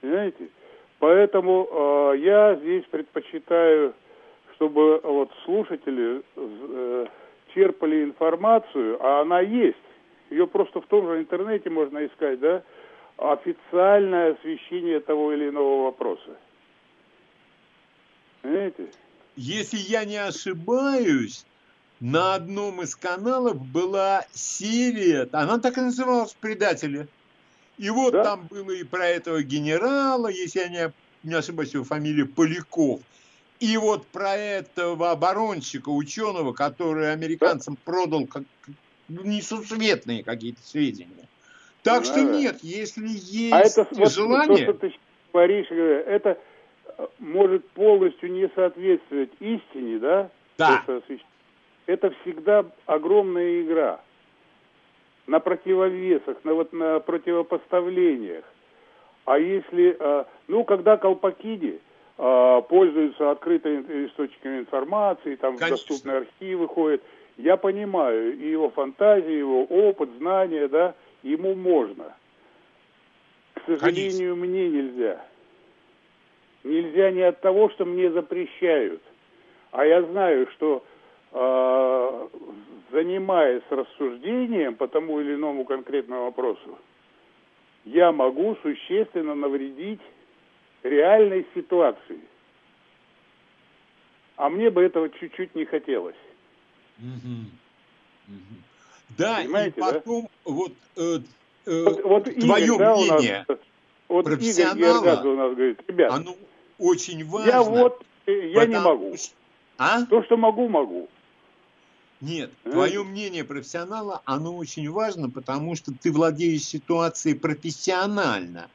Понимаете? Поэтому э, я здесь предпочитаю, чтобы вот слушатели э, черпали информацию, а она есть ее просто в том же интернете можно искать, да, официальное освещение того или иного вопроса. Понимаете? Если я не ошибаюсь, на одном из каналов была серия, она так и называлась «Предатели». И вот да? там было и про этого генерала, если я не, не ошибаюсь, его фамилия Поляков. И вот про этого оборонщика, ученого, который американцам продал как, несусветные какие-то сведения. Так да, что нет, если есть а это, вот, желание... То, что ты говоришь, это может полностью не соответствовать истине, да? Да. Это всегда огромная игра на противовесах, на, вот, на противопоставлениях. А если, э, ну, когда колпакиди пользуются открытыми источниками информации, там Конечно. в доступные архивы ходят, я понимаю и его фантазию, его опыт, знания, да, ему можно. К сожалению, Конечно. мне нельзя. Нельзя не от того, что мне запрещают. А я знаю, что э, занимаясь рассуждением по тому или иному конкретному вопросу, я могу существенно навредить реальной ситуации. А мне бы этого чуть-чуть не хотелось. Да, Понимаете, и потом да? вот, э, э, вот, вот твое Игорь, да, мнение нас, вот профессионала, Игорь у нас говорит, ребят, оно очень важно. Я вот, э, я не могу. А? То, что могу, могу. Нет, а? твое мнение профессионала, оно очень важно, потому что ты владеешь ситуацией профессионально.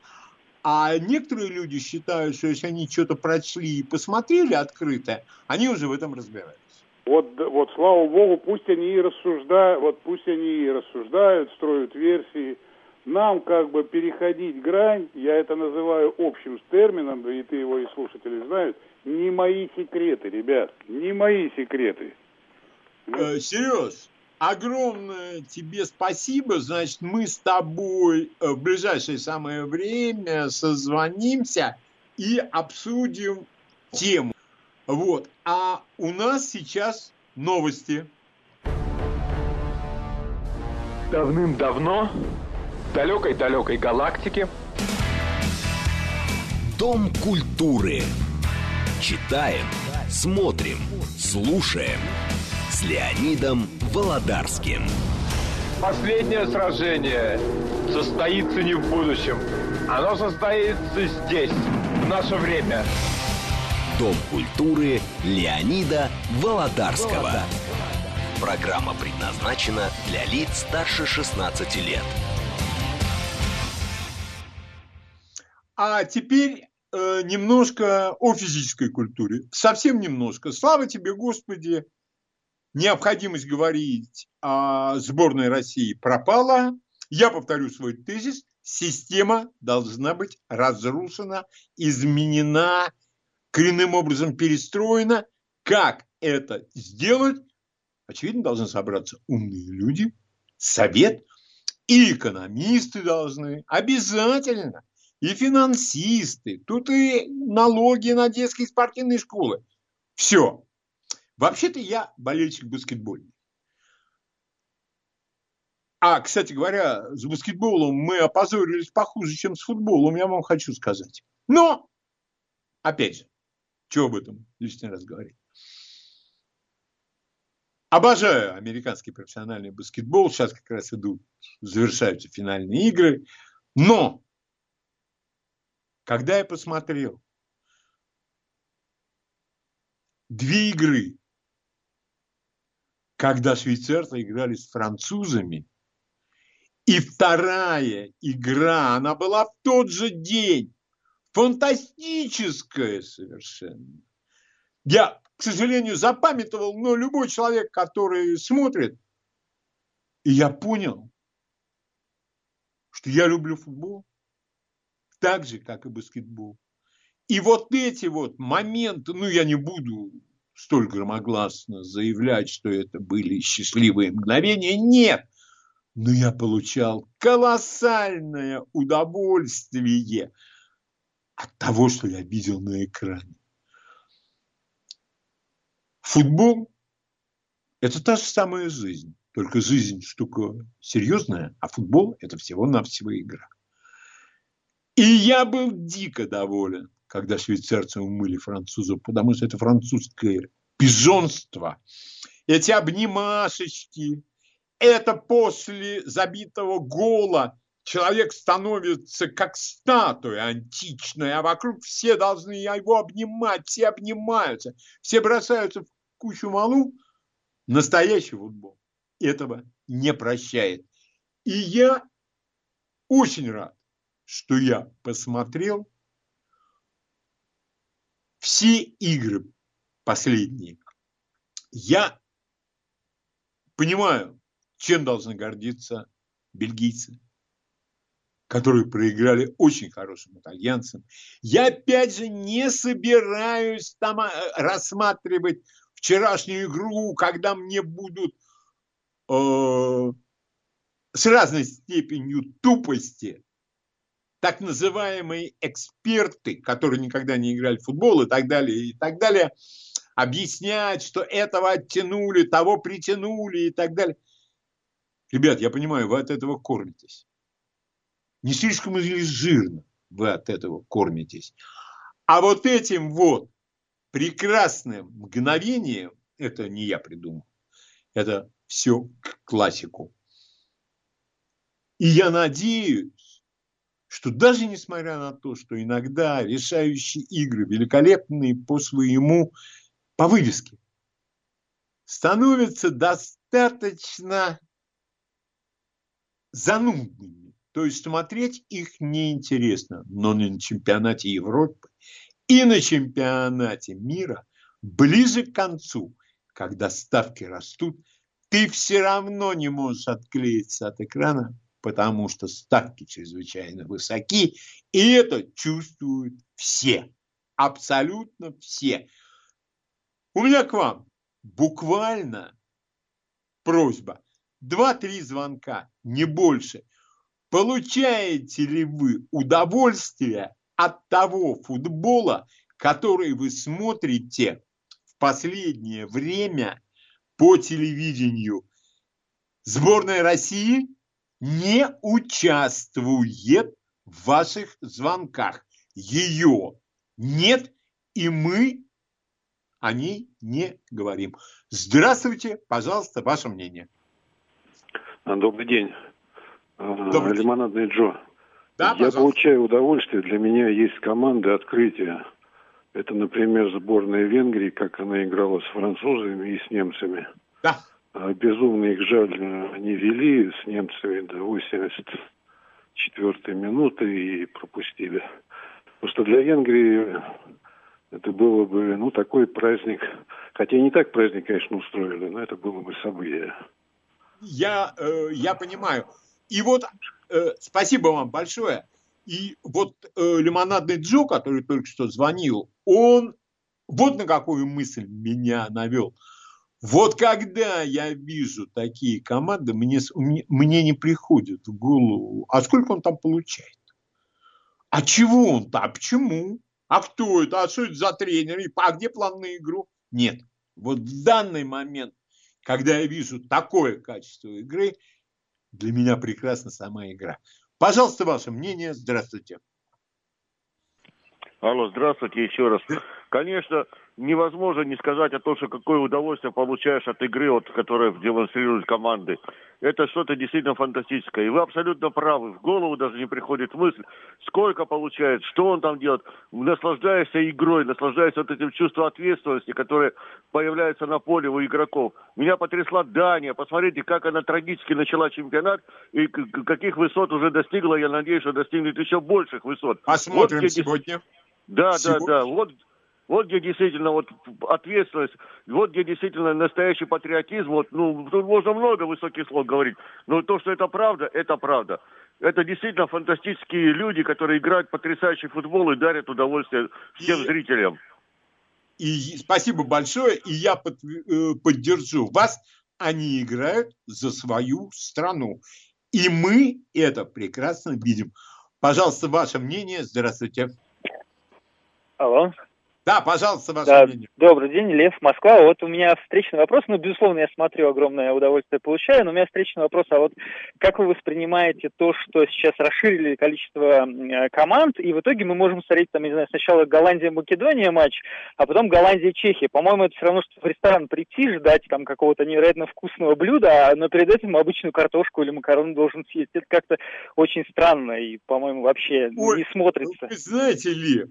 А некоторые люди считают, что если они что-то прочли и посмотрели открыто, они уже в этом разбираются. Вот, вот, слава богу, пусть они и рассуждают, вот пусть они и рассуждают, строят версии. Нам как бы переходить грань, я это называю общим термином, и ты его и слушатели знают, не мои секреты, ребят, не мои секреты. Э, Сереж, огромное тебе спасибо. Значит, мы с тобой э, в ближайшее самое время созвонимся и обсудим тему. Вот. А у нас сейчас новости. Давным-давно в далекой-далекой галактике Дом культуры. Читаем, смотрим, слушаем. С Леонидом Володарским. Последнее сражение состоится не в будущем. Оно состоится здесь, в наше время. Дом культуры Леонида Володарского. Программа предназначена для лиц старше 16 лет. А теперь э, немножко о физической культуре. Совсем немножко. Слава тебе, Господи, необходимость говорить о сборной России пропала. Я повторю свой тезис. Система должна быть разрушена, изменена, коренным образом перестроена. Как это сделать? Очевидно, должны собраться умные люди, совет, и экономисты должны обязательно, и финансисты, тут и налоги на детские спортивные школы. Все. Вообще-то я болельщик баскетбольный. А, кстати говоря, с баскетболом мы опозорились похуже, чем с футболом, я вам хочу сказать. Но, опять же, что об этом лишний раз говорить? Обожаю американский профессиональный баскетбол. Сейчас как раз идут, завершаются финальные игры. Но, когда я посмотрел две игры когда швейцарцы играли с французами, и вторая игра, она была в тот же день. Фантастическая совершенно. Я, к сожалению, запамятовал, но любой человек, который смотрит, и я понял, что я люблю футбол так же, как и баскетбол. И вот эти вот моменты, ну, я не буду столь громогласно заявлять, что это были счастливые мгновения. Нет! Но я получал колоссальное удовольствие от того, что я видел на экране. Футбол – это та же самая жизнь. Только жизнь штука серьезная, а футбол – это всего-навсего игра. И я был дико доволен когда швейцарцы умыли французов, потому что это французское пижонство. Эти обнимашечки, это после забитого гола человек становится как статуя античная, а вокруг все должны его обнимать, все обнимаются, все бросаются в кучу малу. Настоящий футбол этого не прощает. И я очень рад, что я посмотрел все игры последние. Я понимаю, чем должны гордиться бельгийцы, которые проиграли очень хорошим итальянцам. Я опять же не собираюсь там э, рассматривать вчерашнюю игру, когда мне будут э, с разной степенью тупости так называемые эксперты, которые никогда не играли в футбол и так далее, и так далее, объяснять, что этого оттянули, того притянули и так далее. Ребят, я понимаю, вы от этого кормитесь. Не слишком ли жирно вы от этого кормитесь. А вот этим вот прекрасным мгновением, это не я придумал, это все к классику. И я надеюсь, что даже несмотря на то, что иногда решающие игры великолепные по своему, по вывеске, становятся достаточно занудными. То есть смотреть их неинтересно. Но на чемпионате Европы и на чемпионате мира ближе к концу, когда ставки растут, ты все равно не можешь отклеиться от экрана, потому что ставки чрезвычайно высоки, и это чувствуют все, абсолютно все. У меня к вам буквально просьба. два-три звонка, не больше. Получаете ли вы удовольствие от того футбола, который вы смотрите в последнее время по телевидению? Сборная России не участвует в ваших звонках. Ее нет, и мы о ней не говорим. Здравствуйте, пожалуйста, ваше мнение. А, добрый день. А, Добрый день. Лимонадный Джо. Да, Я пожалуйста. получаю удовольствие. Для меня есть команды открытия. Это, например, сборная Венгрии, как она играла с французами и с немцами. Да. А, Безумно их жаль, они вели с немцами до 84 минуты и пропустили. Что для Венгрии это было бы, ну, такой праздник. Хотя не так праздник, конечно, устроили, но это было бы событие. Я, э, я понимаю. И вот э, спасибо вам большое. И вот э, лимонадный Джо, который только что звонил, он вот на какую мысль меня навел. Вот когда я вижу такие команды, мне, мне, не приходит в голову, а сколько он там получает? А чего он-то? А почему? А кто это? А что это за тренер? А где план на игру? Нет. Вот в данный момент, когда я вижу такое качество игры, для меня прекрасна сама игра. Пожалуйста, ваше мнение. Здравствуйте. Алло, здравствуйте еще раз. Конечно, невозможно не сказать о том, что какое удовольствие получаешь от игры, вот, которая демонстрируют команды. Это что-то действительно фантастическое. И вы абсолютно правы. В голову даже не приходит мысль, сколько получает, что он там делает. Наслаждаешься игрой, наслаждаешься вот этим чувством ответственности, которое появляется на поле у игроков. Меня потрясла Дания. Посмотрите, как она трагически начала чемпионат и каких высот уже достигла. Я надеюсь, что достигнет еще больших высот. Посмотрим Вот где сегодня. да, Сегодня- да, да. Вот, вот где действительно вот ответственность, вот где действительно настоящий патриотизм. Вот, ну, тут можно много высоких слов говорить, но то, что это правда, это правда. Это действительно фантастические люди, которые играют потрясающий футбол и дарят удовольствие всем И- зрителям. И спасибо большое. И я под- э, поддержу вас. Они играют за свою страну. И мы это прекрасно видим. Пожалуйста, ваше мнение. Здравствуйте. Алло. Да, пожалуйста, ваше Да, мнение. добрый день, Лев, Москва. Вот у меня встречный вопрос. Ну, безусловно, я смотрю, огромное удовольствие получаю, но у меня встречный вопрос. А вот как вы воспринимаете то, что сейчас расширили количество э, команд, и в итоге мы можем смотреть, там, не знаю, сначала Голландия-Македония матч, а потом Голландия-Чехия. По-моему, это все равно, что в ресторан прийти, ждать там какого-то невероятно вкусного блюда, а но перед этим обычную картошку или макароны должен съесть. Это как-то очень странно и, по-моему, вообще Ой, не смотрится. Вы знаете ли,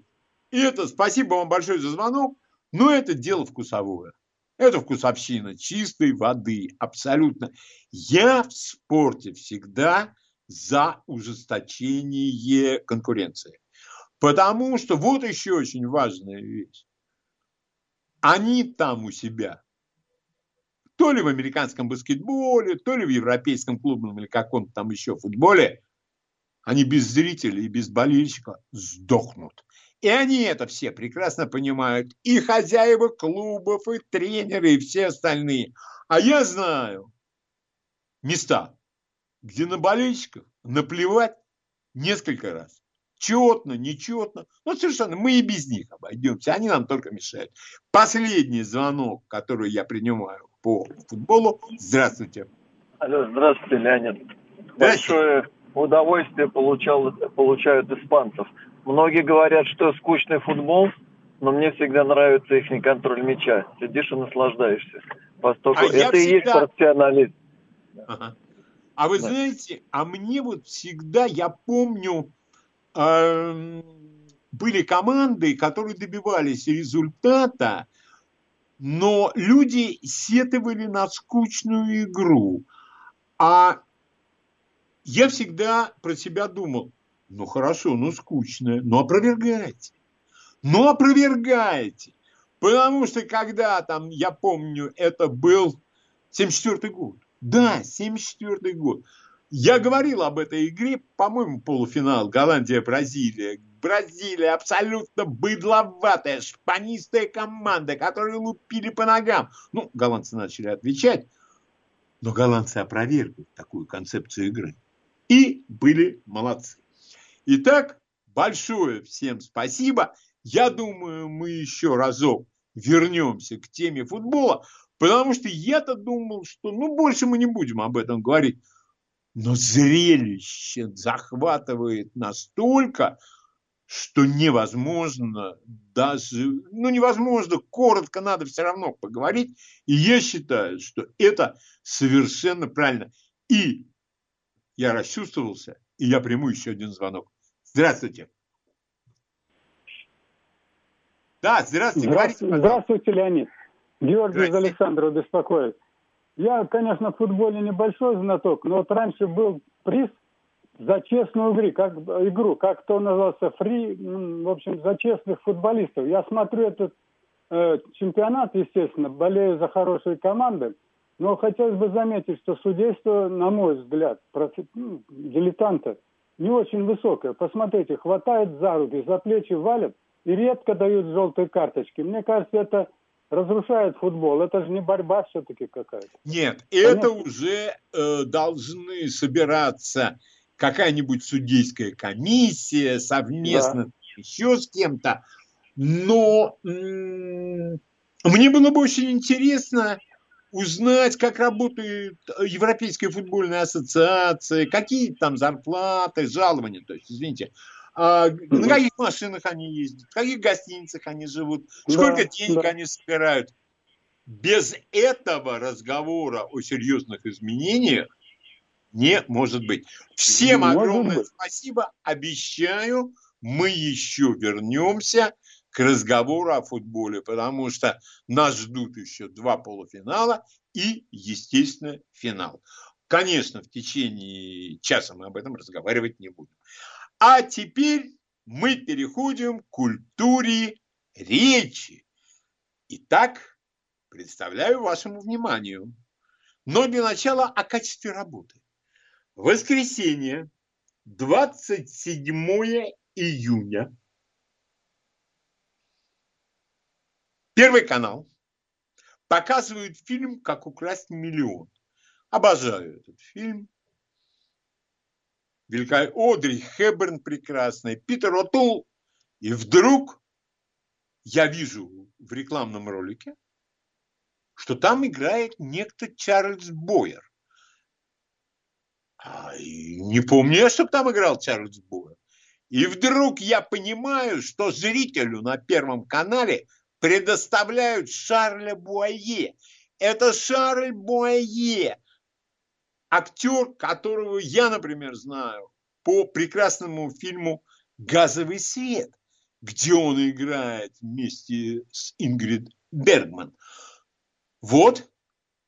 это спасибо вам большое за звонок, но это дело вкусовое. Это вкусовщина чистой воды, абсолютно. Я в спорте всегда за ужесточение конкуренции. Потому что вот еще очень важная вещь. Они там у себя, то ли в американском баскетболе, то ли в европейском клубном или каком-то там еще футболе, они без зрителей и без болельщика сдохнут. И они это все прекрасно понимают. И хозяева клубов, и тренеры, и все остальные. А я знаю места, где на болельщиков наплевать несколько раз. Четно, нечетно. Ну, совершенно. Мы и без них обойдемся. Они нам только мешают. Последний звонок, который я принимаю по футболу. Здравствуйте. Алло, здравствуйте, Леонид. Здравствуйте. Большое удовольствие получал, получают испанцев. Многие говорят, что скучный футбол, но мне всегда нравится их контроль мяча. Сидишь и наслаждаешься. Поскольку А это и есть всегда- профессионализм. Ага. А вы Да. знаете, а мне вот всегда, я помню, эм, были команды, которые добивались результата, но люди сетовали на скучную игру. А я всегда про себя думал, ну хорошо, ну скучная, ну опровергайте. Ну опровергайте. Потому что когда там, я помню, это был 74 год. Да, 74 год. Я говорил об этой игре, по-моему, полуфинал Голландия-Бразилия. Бразилия абсолютно быдловатая, шпанистая команда, которые лупили по ногам. Ну, голландцы начали отвечать. Но голландцы опровергли такую концепцию игры. И были молодцы. Итак, большое всем спасибо. Я думаю, мы еще разок вернемся к теме футбола, потому что я-то думал, что ну больше мы не будем об этом говорить. Но зрелище захватывает настолько, что невозможно даже, ну невозможно, коротко надо все равно поговорить. И я считаю, что это совершенно правильно. И я расчувствовался, и я приму еще один звонок. Здравствуйте. Да, здравствуйте. Здравствуйте, здравствуйте Леонид. Георгий из Александрова беспокоит. Я, конечно, в футболе небольшой знаток, но вот раньше был приз за честную игру, как, игру, как то назывался, фри, в общем, за честных футболистов. Я смотрю этот э, чемпионат, естественно, болею за хорошие команды, но хотелось бы заметить, что судейство, на мой взгляд, профи, ну, дилетанта, не очень высокое. Посмотрите, хватает за руки, за плечи валят и редко дают желтые карточки. Мне кажется, это разрушает футбол. Это же не борьба все-таки какая-то. Нет, Понятно? это уже э, должны собираться какая-нибудь судейская комиссия совместно да. еще с кем-то. Но м- мне было бы очень интересно узнать, как работает Европейская футбольная ассоциация, какие там зарплаты, жалования, то есть, извините, а, на каких машинах они ездят, в каких гостиницах они живут, сколько да, денег да. они собирают. Без этого разговора о серьезных изменениях не может быть. Всем не огромное быть. спасибо. Обещаю, мы еще вернемся к разговору о футболе, потому что нас ждут еще два полуфинала и, естественно, финал. Конечно, в течение часа мы об этом разговаривать не будем. А теперь мы переходим к культуре речи. Итак, представляю вашему вниманию. Но для начала о качестве работы. Воскресенье, 27 июня. Первый канал показывает фильм «Как украсть миллион». Обожаю этот фильм. Великая Одри Хэбберн прекрасная, Питер Отул. И вдруг я вижу в рекламном ролике, что там играет некто Чарльз Бойер. А, не помню я, чтобы там играл Чарльз Буэр. И вдруг я понимаю, что зрителю на Первом канале предоставляют Шарля Буае. Это Шарль Буае, актер, которого я, например, знаю по прекрасному фильму «Газовый свет», где он играет вместе с Ингрид Бергман. Вот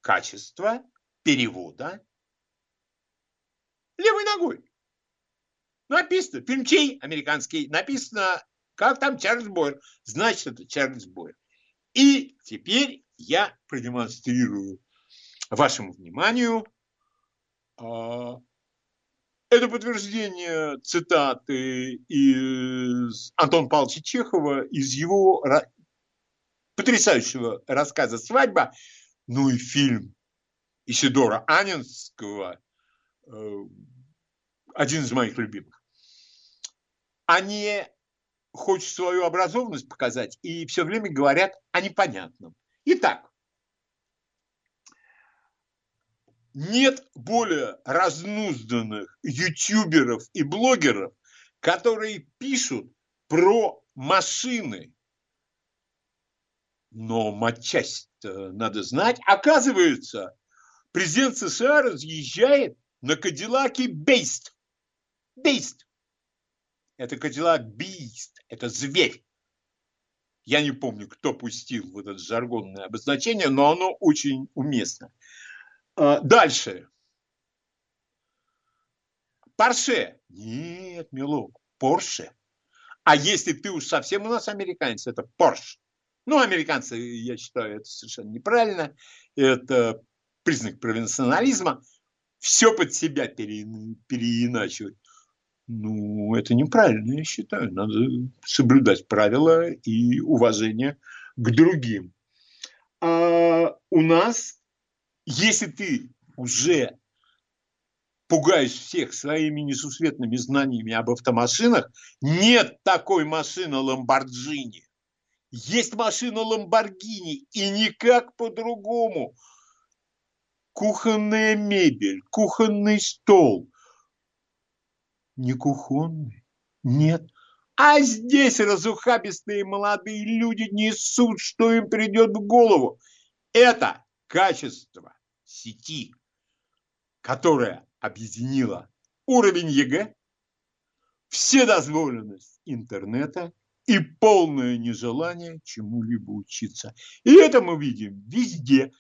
качество перевода левой ногой. Написано, фильм чей американский, написано, как там Чарльз Бойер. Значит, это Чарльз Бойер. И теперь я продемонстрирую вашему вниманию а, это подтверждение цитаты из Антона Павловича Чехова из его потрясающего рассказа «Свадьба», ну и фильм Исидора Анинского Э, один из моих любимых. Они хочет свою образованность показать и все время говорят о непонятном. Итак, нет более разнузданных ютуберов и блогеров, которые пишут про машины. Но матчасть надо знать. Оказывается, президент США разъезжает на Кадиллаке Бейст. Бейст. Это Кадиллак Бист. Это зверь. Я не помню, кто пустил вот это жаргонное обозначение, но оно очень уместно. А, дальше. Порше. Нет, милок, Порше. А если ты уж совсем у нас американец, это Порш. Ну, американцы, я считаю, это совершенно неправильно. Это признак провинционализма все под себя пере, переиначивать. Ну, это неправильно, я считаю. Надо соблюдать правила и уважение к другим. А у нас, если ты уже пугаешь всех своими несусветными знаниями об автомашинах, нет такой машины Ламборджини. Есть машина Ламборгини, и никак по-другому. Кухонная мебель, кухонный стол. Не кухонный, нет. А здесь разухабистые молодые люди несут, что им придет в голову. Это качество сети, которая объединила уровень ЕГЭ, вседозволенность интернета и полное нежелание чему-либо учиться. И это мы видим везде.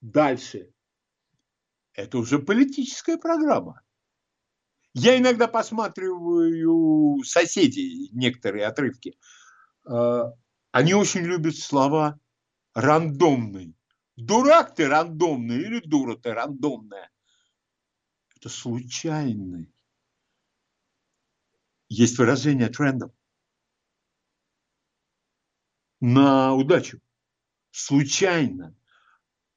Дальше. Это уже политическая программа. Я иногда посматриваю соседей некоторые отрывки. А, они очень любят слова рандомный. Дурак ты рандомный или дура ты рандомная. Это случайный есть выражение трендов на удачу, случайно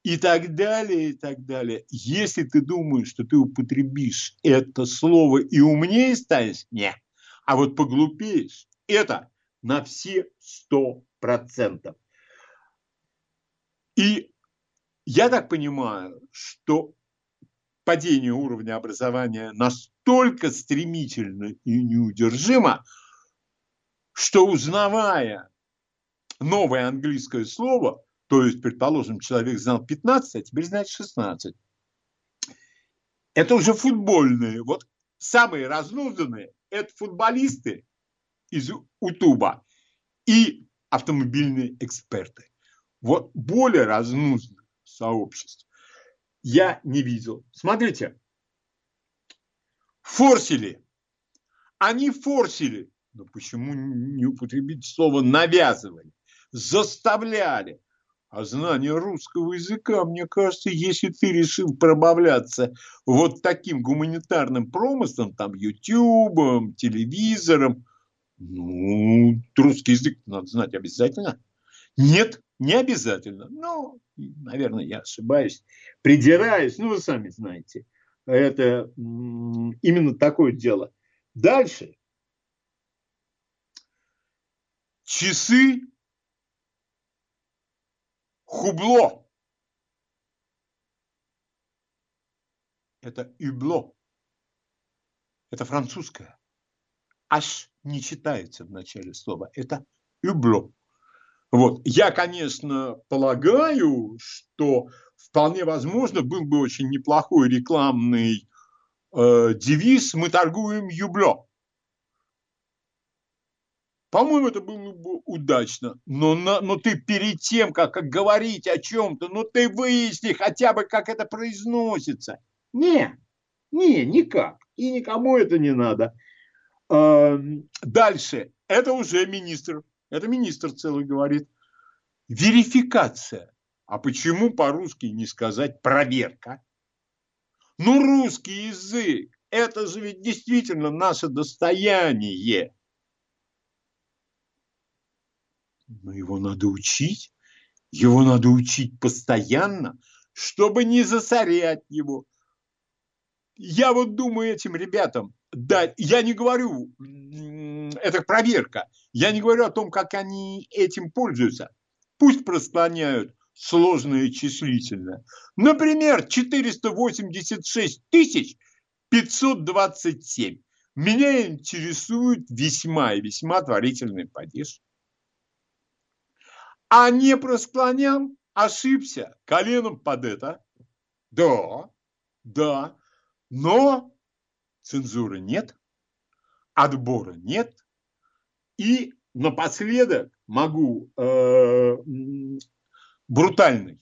и так далее, и так далее. Если ты думаешь, что ты употребишь это слово и умнее станешь, не. А вот поглупеешь, это на все сто процентов. И я так понимаю, что падение уровня образования настолько стремительно и неудержимо, что узнавая новое английское слово, то есть, предположим, человек знал 15, а теперь знает 16. Это уже футбольные. Вот самые разнузданные – это футболисты из Утуба и автомобильные эксперты. Вот более разнузданное сообщество я не видел. Смотрите, форсили. Они форсили. Но почему не употребить слово навязывали? Заставляли. А знание русского языка, мне кажется, если ты решил пробавляться вот таким гуманитарным промыслом, там, ютубом, телевизором, ну, русский язык надо знать обязательно. Нет, не обязательно. Ну, наверное, я ошибаюсь, придираюсь, ну, вы сами знаете. Это именно такое дело. Дальше. Часы хубло. Это юбло. Это французское. Аж не читается в начале слова. Это юбло. Вот. Я, конечно, полагаю, что вполне возможно был бы очень неплохой рекламный э, девиз «Мы торгуем юбло». По-моему, это было бы удачно. Но, но, но ты перед тем, как, как говорить о чем-то, ну ты выясни хотя бы, как это произносится. Не, не, никак. И никому это не надо. Э, дальше. Это уже министр это министр целый говорит. Верификация. А почему по-русски не сказать проверка? Ну, русский язык, это же ведь действительно наше достояние. Но его надо учить, его надо учить постоянно, чтобы не засорять его. Я вот думаю этим ребятам, да, я не говорю, это проверка. Я не говорю о том, как они этим пользуются. Пусть просклоняют сложное числительное. Например, 486 тысяч 527. Меня интересует весьма и весьма творительный падеж. А не просклонял, ошибся коленом под это. Да, да, но цензуры нет, отбора нет. И напоследок могу э, брутальный.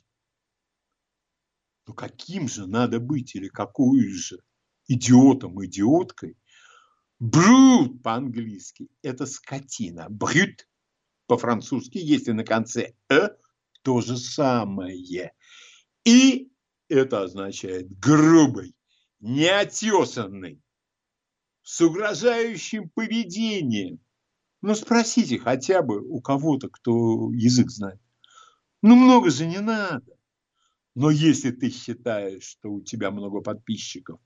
Ну каким же надо быть или какую же идиотом, идиоткой? Брут по-английски – это скотина. Брют по-французски, если на конце «э», то же самое. И это означает грубый, неотесанный, с угрожающим поведением. Ну, спросите хотя бы у кого-то, кто язык знает. Ну, много же не надо. Но если ты считаешь, что у тебя много подписчиков,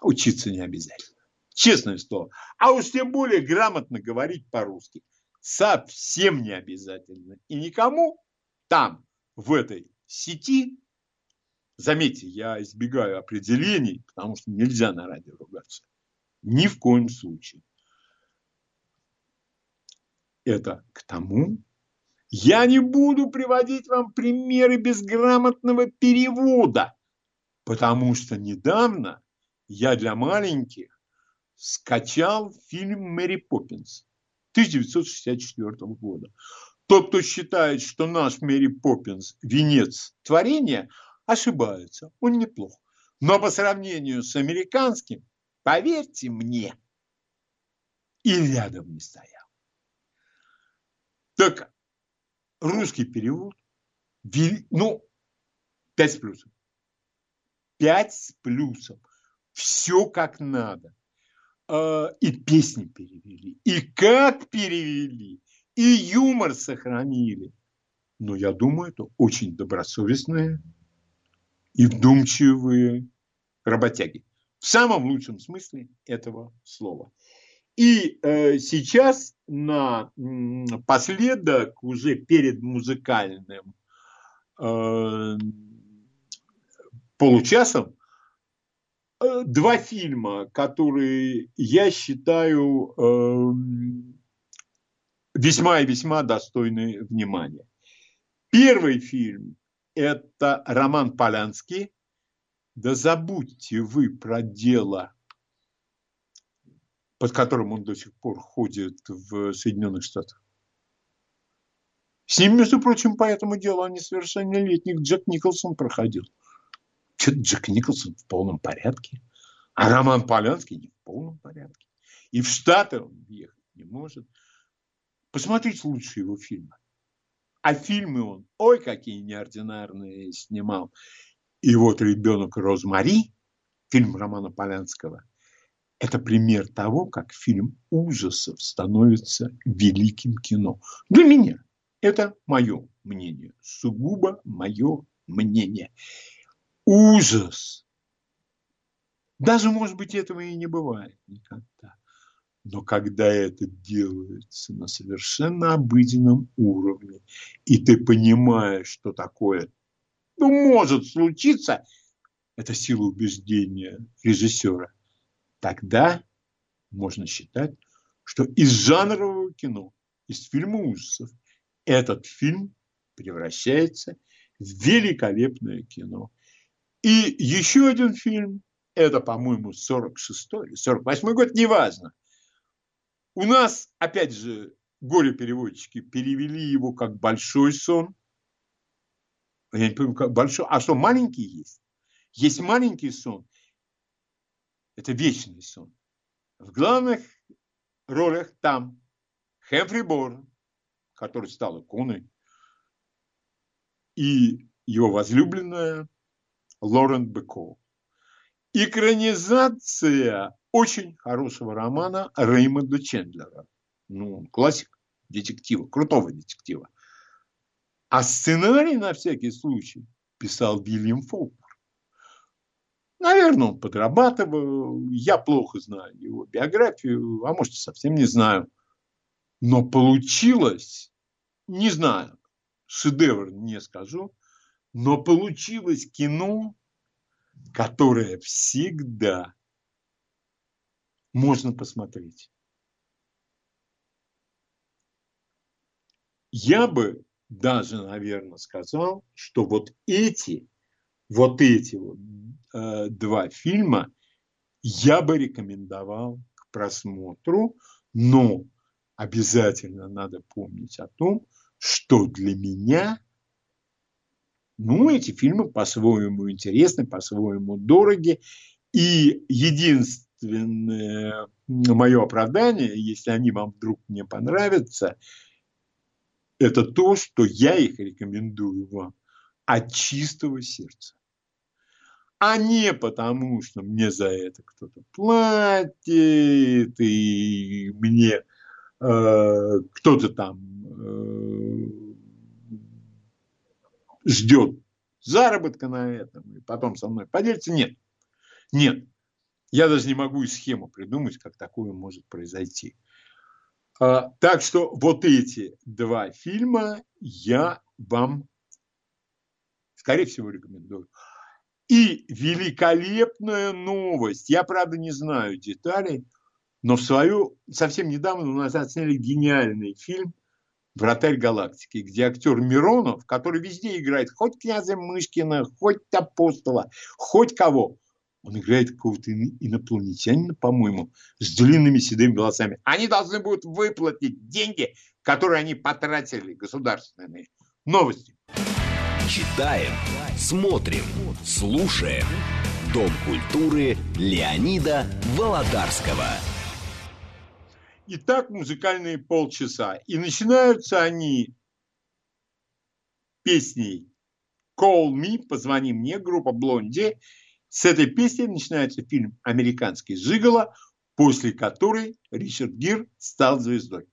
учиться не обязательно. Честное слово. А уж тем более грамотно говорить по-русски. Совсем не обязательно. И никому там, в этой сети, заметьте, я избегаю определений, потому что нельзя на радио ругаться. Ни в коем случае. Это к тому, я не буду приводить вам примеры безграмотного перевода, потому что недавно я для маленьких скачал фильм «Мэри Поппинс» 1964 года. Тот, кто считает, что наш Мэри Поппинс – венец творения, ошибается. Он неплох. Но по сравнению с американским, поверьте мне, и рядом не стоял. Так русский перевод, ну, пять с плюсом. Пять с плюсом. Все как надо. А, и песни перевели, и как перевели, и юмор сохранили. Но я думаю, это очень добросовестные и вдумчивые работяги. В самом лучшем смысле этого слова. И э, сейчас на последок, уже перед музыкальным э, получасом, два фильма, которые я считаю э, весьма и весьма достойны внимания. Первый фильм – это роман Полянский. Да забудьте вы про дело под которым он до сих пор ходит в Соединенных Штатах. С ним, между прочим, по этому делу а несовершеннолетних Джек Николсон проходил. Что-то Джек Николсон в полном порядке, а Роман Полянский не в полном порядке. И в Штаты он ехать не может. Посмотрите лучше его фильмы. А фильмы он, ой, какие неординарные снимал. И вот «Ребенок Розмари», фильм Романа Полянского – это пример того, как фильм ужасов становится великим кино. Для меня это мое мнение, сугубо мое мнение. Ужас. Даже, может быть, этого и не бывает никогда. Но когда это делается на совершенно обыденном уровне, и ты понимаешь, что такое ну, может случиться, это сила убеждения режиссера тогда можно считать, что из жанрового кино, из фильма ужасов, этот фильм превращается в великолепное кино. И еще один фильм, это, по-моему, 46-й или 48-й год, неважно. У нас, опять же, горе-переводчики перевели его как «большой сон». Я не помню, как большой. А что, маленький есть? Есть маленький сон, это вечный сон. В главных ролях там Хэмфри Борн, который стал иконой, и его возлюбленная Лорен Беко. Экранизация очень хорошего романа Реймонда Чендлера. Ну, классик детектива, крутого детектива. А сценарий, на всякий случай, писал Вильям Фолк. Наверное, он подрабатывал. Я плохо знаю его биографию, а может, совсем не знаю. Но получилось, не знаю, шедевр не скажу, но получилось кино, которое всегда можно посмотреть. Я бы даже, наверное, сказал, что вот эти, вот эти вот э, два фильма я бы рекомендовал к просмотру, но обязательно надо помнить о том, что для меня, ну, эти фильмы по-своему интересны, по-своему дороги, и единственное мое оправдание, если они вам вдруг не понравятся, это то, что я их рекомендую вам от чистого сердца. А не потому, что мне за это кто-то платит, и мне э, кто-то там э, ждет заработка на этом, и потом со мной поделиться. Нет, нет. Я даже не могу и схему придумать, как такое может произойти. А, так что вот эти два фильма я вам, скорее всего, рекомендую. И великолепная новость. Я, правда, не знаю деталей, но в свою совсем недавно у нас отсняли гениальный фильм «Вратарь галактики», где актер Миронов, который везде играет хоть князя Мышкина, хоть апостола, хоть кого, он играет какого-то инопланетянина, по-моему, с длинными седыми волосами. Они должны будут выплатить деньги, которые они потратили, государственные. Новости. Читаем, смотрим, слушаем. Дом культуры Леонида Володарского. Итак, музыкальные полчаса. И начинаются они песней «Call Me», «Позвони мне», группа «Блонди». С этой песни начинается фильм «Американский Жигало», после которой Ричард Гир стал звездой.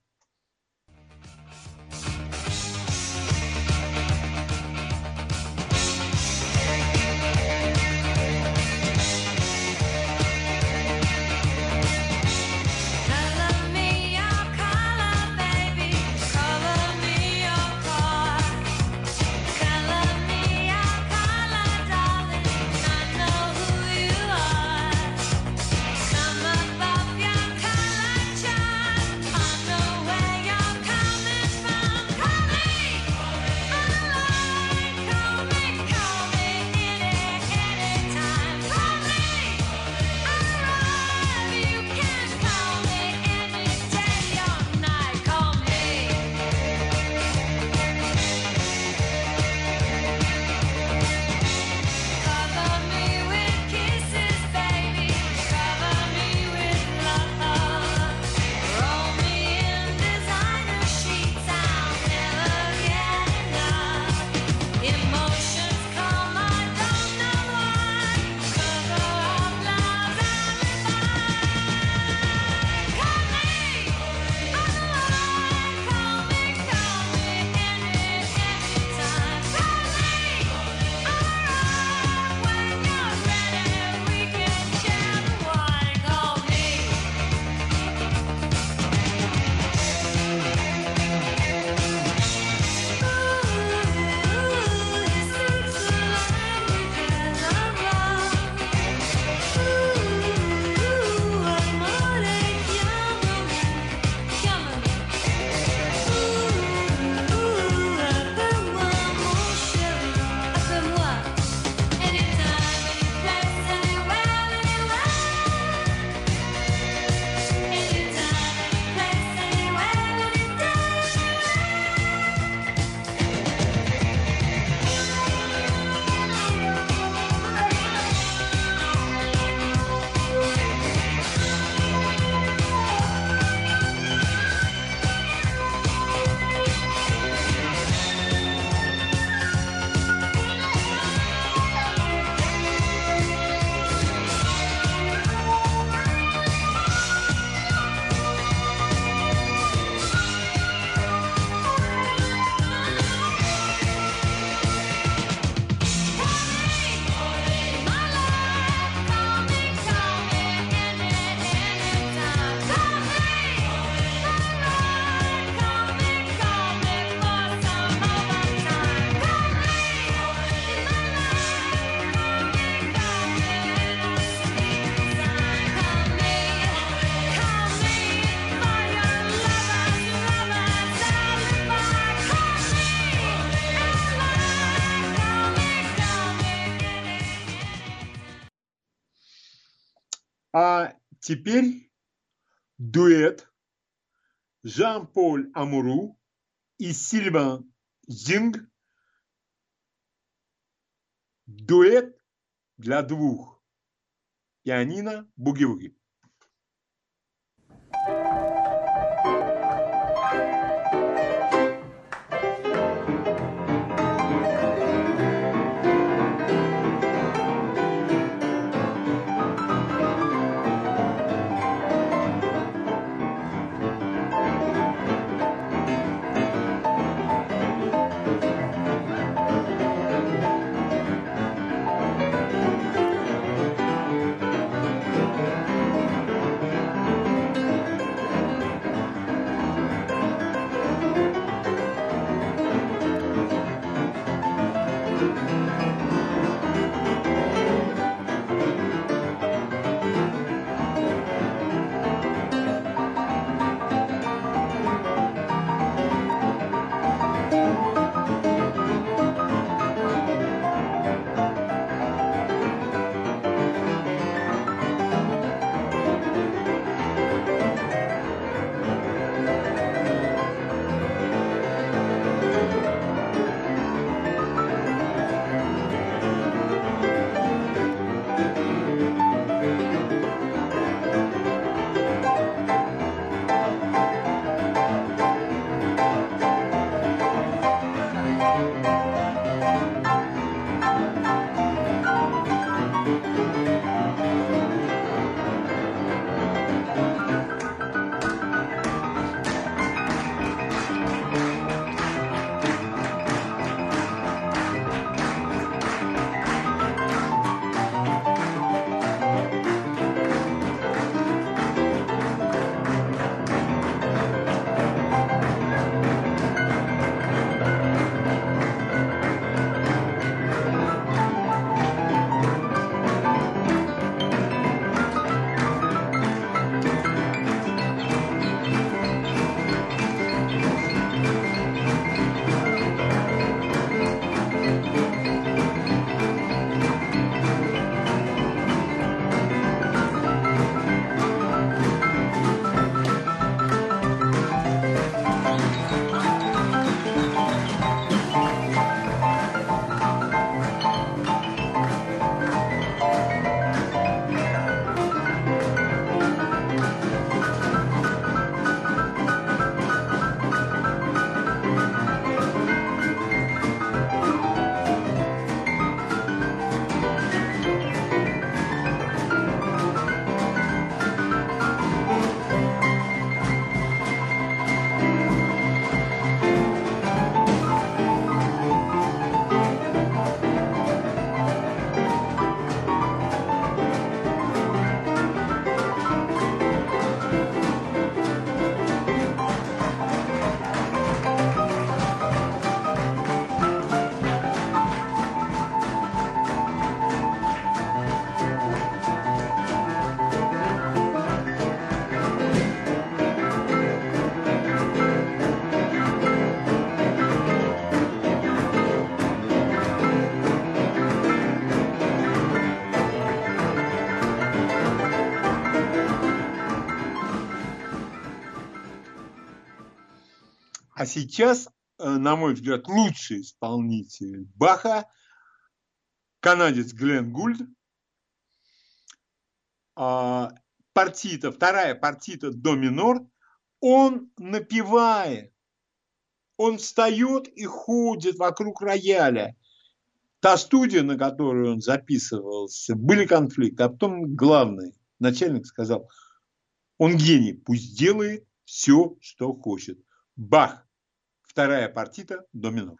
Теперь дуэт Жан-Поль Амуру и Сильван Зинг. Дуэт для двух. Пианино буги-вуги. Сейчас, э, на мой взгляд, лучший исполнитель Баха – канадец Глен Гульд. А, партита, вторая партита до минор, он напевает, он встает и ходит вокруг рояля. Та студия, на которой он записывался, были конфликты, а потом главный, начальник сказал, он гений, пусть делает все, что хочет. Бах! Вторая партита до минор.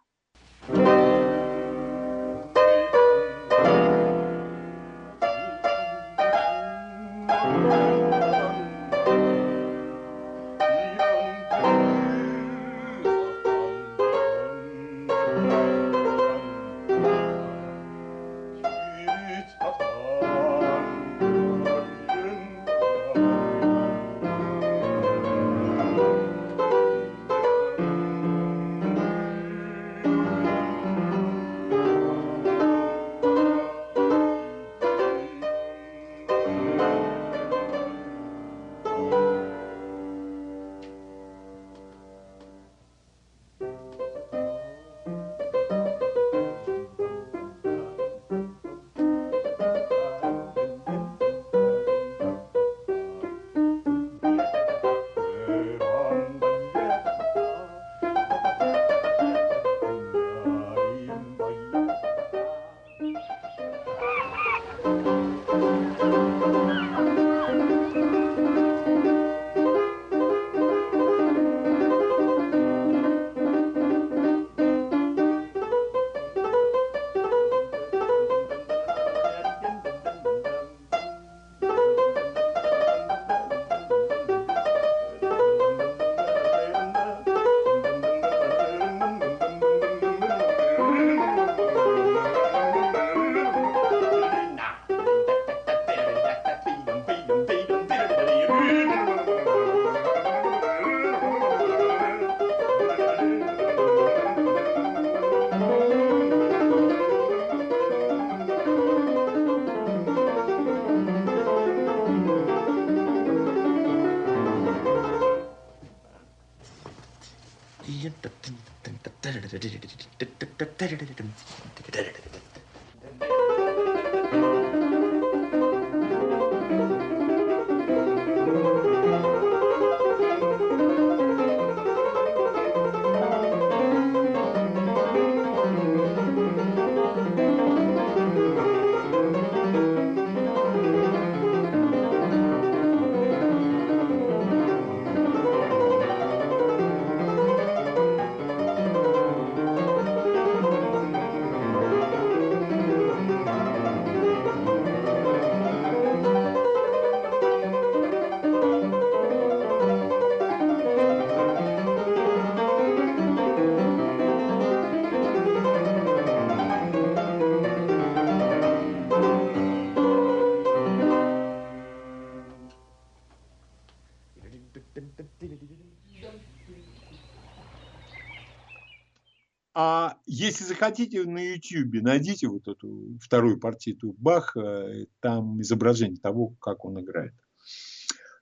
Если захотите на YouTube, найдите вот эту вторую партиту Баха, там изображение того, как он играет.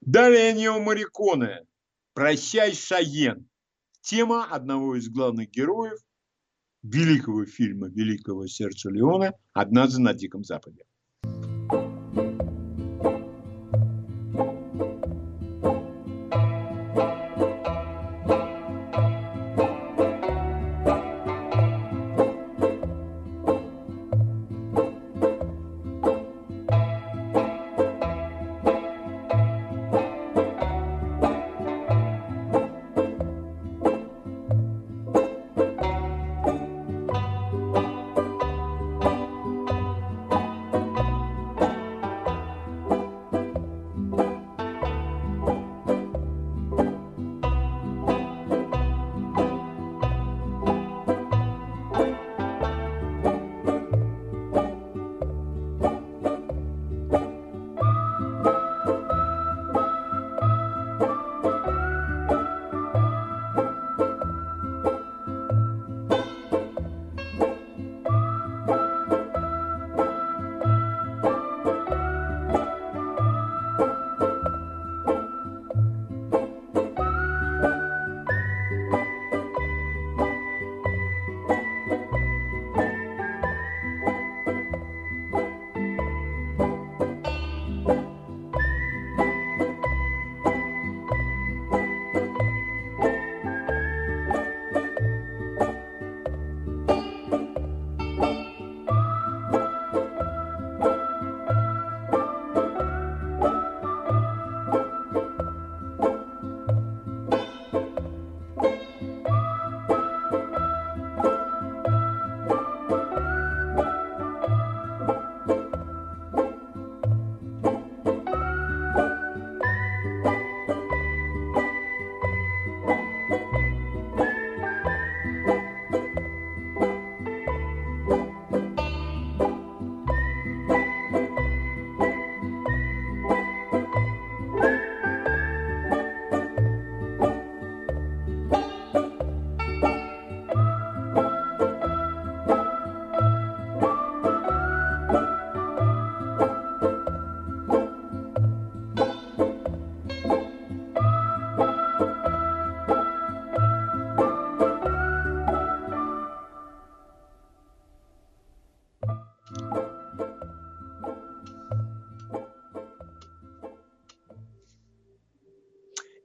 Далее Нео Мариконе. «Прощай, Шаен». Тема одного из главных героев великого фильма великого Серджио Леона «Однажды на Диком Западе».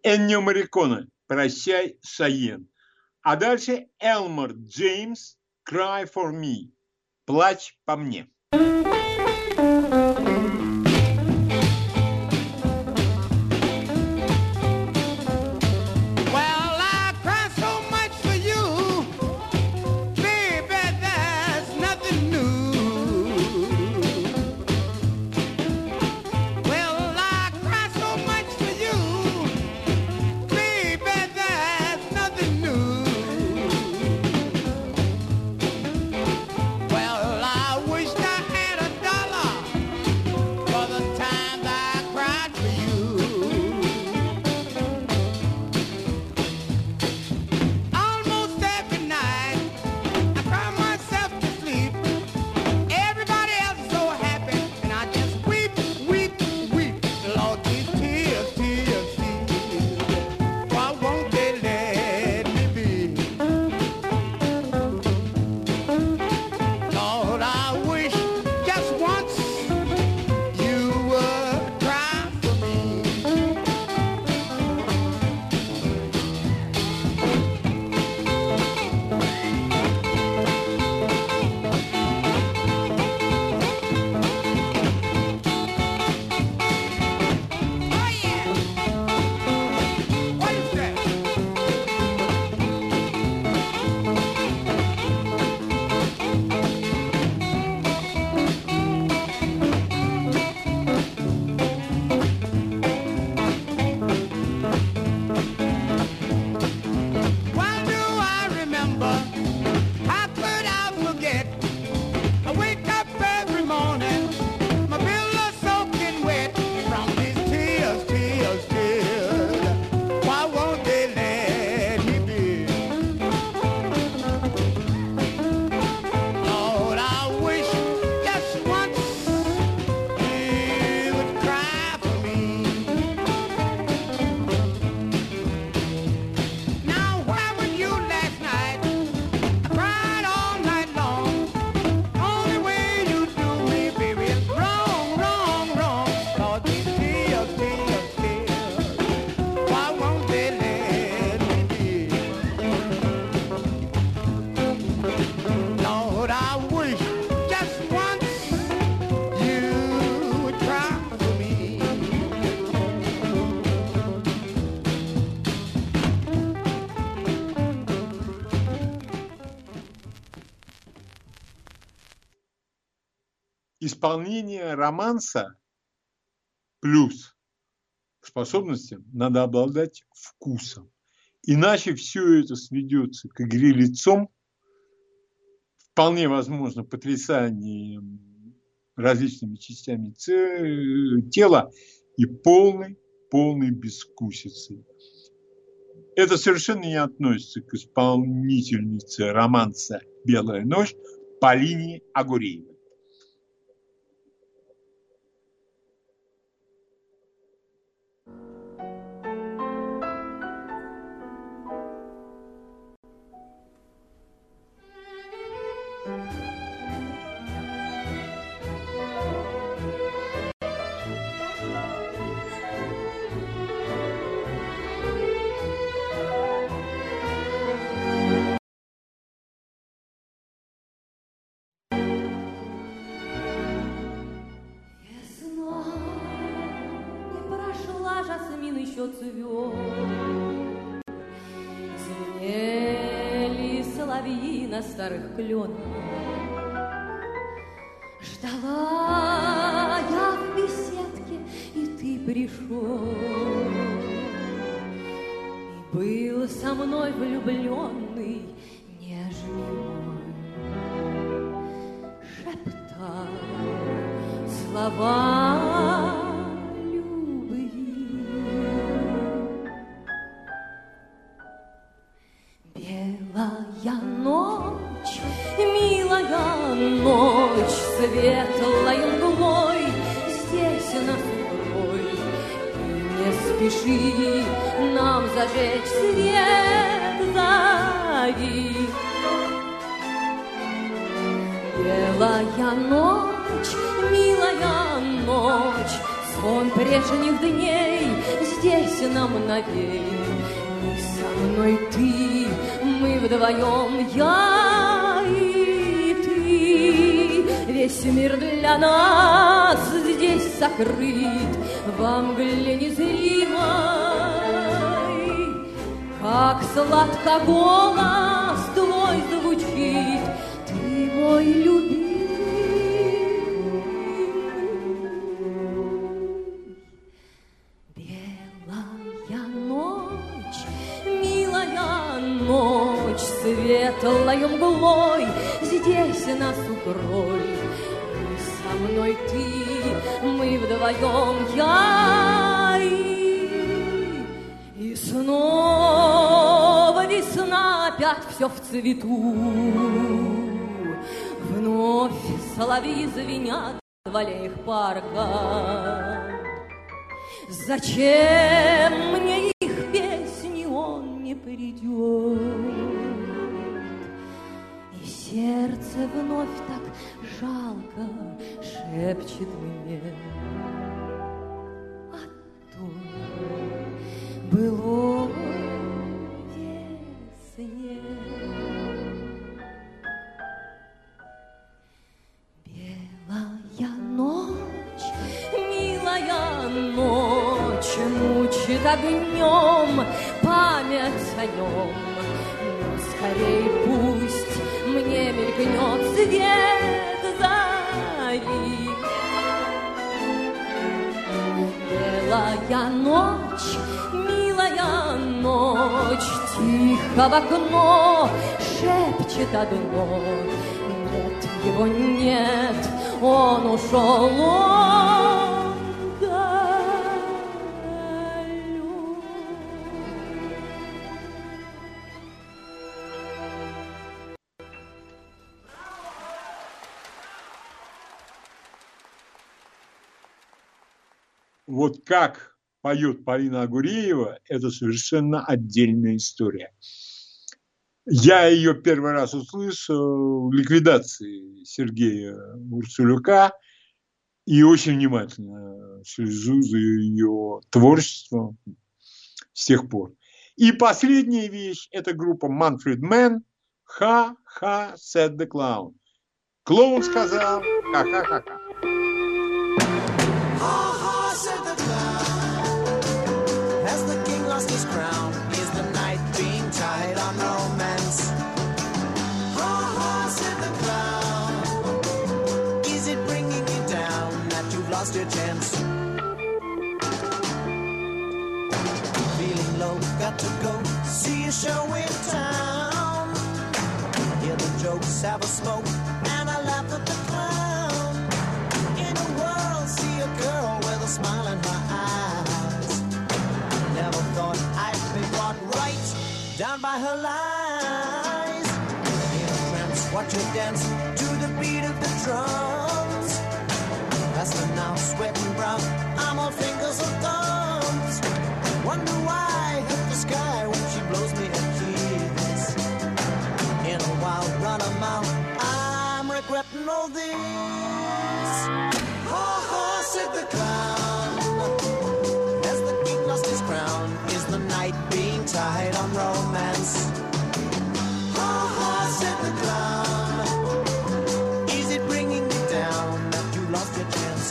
Эннио Марикона «Прощай, Шайен». А дальше Элмор Джеймс «Cry for me» «Плачь по мне». Исполнение романса плюс способностям надо обладать вкусом. Иначе все это сведется к игре лицом, вполне возможно потрясанием различными частями тела и полной, полной бескусицей. Это совершенно не относится к исполнительнице романса «Белая ночь» Полине Агуреевой. Я ночь, милая ночь, светлой луной здесь настрой. И не спеши нам зажечь свет, зови. Белая ночь, милая ночь, сон прежних дней здесь нам навей. И со мной ты вдвоем, я и ты. Весь мир для нас здесь сокрыт во мгле незримой. Как сладко голос твой звучит, ты мой любимый. Опять все в цвету. Вновь соловьи звенят в аллеях парка. Зачем мне их песни он не придет? Сердце вновь так жалко шепчет мне огнем память о нем. Но скорей пусть мне мелькнет свет зари. Белая ночь, милая ночь, тихо в окно шепчет одно. Нет, его нет, он ушел, он вот как поет Полина Агуреева, это совершенно отдельная история. Я ее первый раз услышал в ликвидации Сергея Урсулюка и очень внимательно слежу за ее творчеством с тех пор. И последняя вещь – это группа Manfred Mann «Ха-ха, said the clown». Клоун сказал «ха-ха-ха-ха». Caesar's crown is the night being tied on romance. Ha ha, said the clown. Is it bringing you down that you've lost your chance? Feeling low, got to go see a show in town. Hear the jokes, have a smoke. Down by her lies. Trance, watch her dance to the beat of the drums. Faster now, sweating brown. I'm all fingers and thumbs. Wonder why I hit the sky when she blows me a kiss. In a wild run of mouth, I'm regretting all this. Ha ha, said the clown. Tied on romance? Ha said the clown. Is it bringing me down that you lost your chance?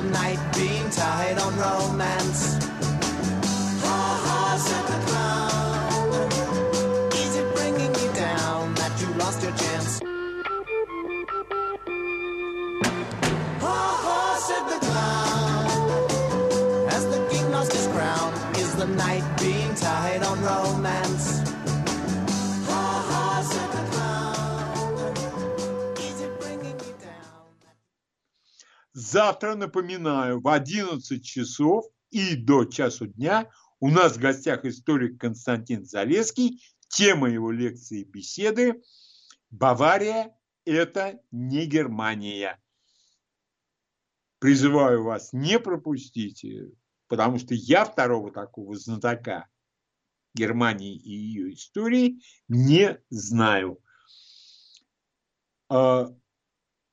The night being tied on romance? Завтра, напоминаю, в 11 часов и до часу дня у нас в гостях историк Константин Залеский. Тема его лекции и беседы «Бавария – это не Германия». Призываю вас не пропустить, потому что я второго такого знатока Германии и ее истории не знаю.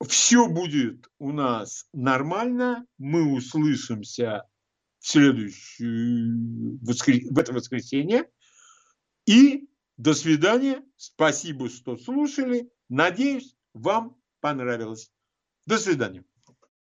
Все будет у нас нормально, мы услышимся в следующую в это воскресенье. И до свидания. Спасибо, что слушали. Надеюсь, вам понравилось. До свидания.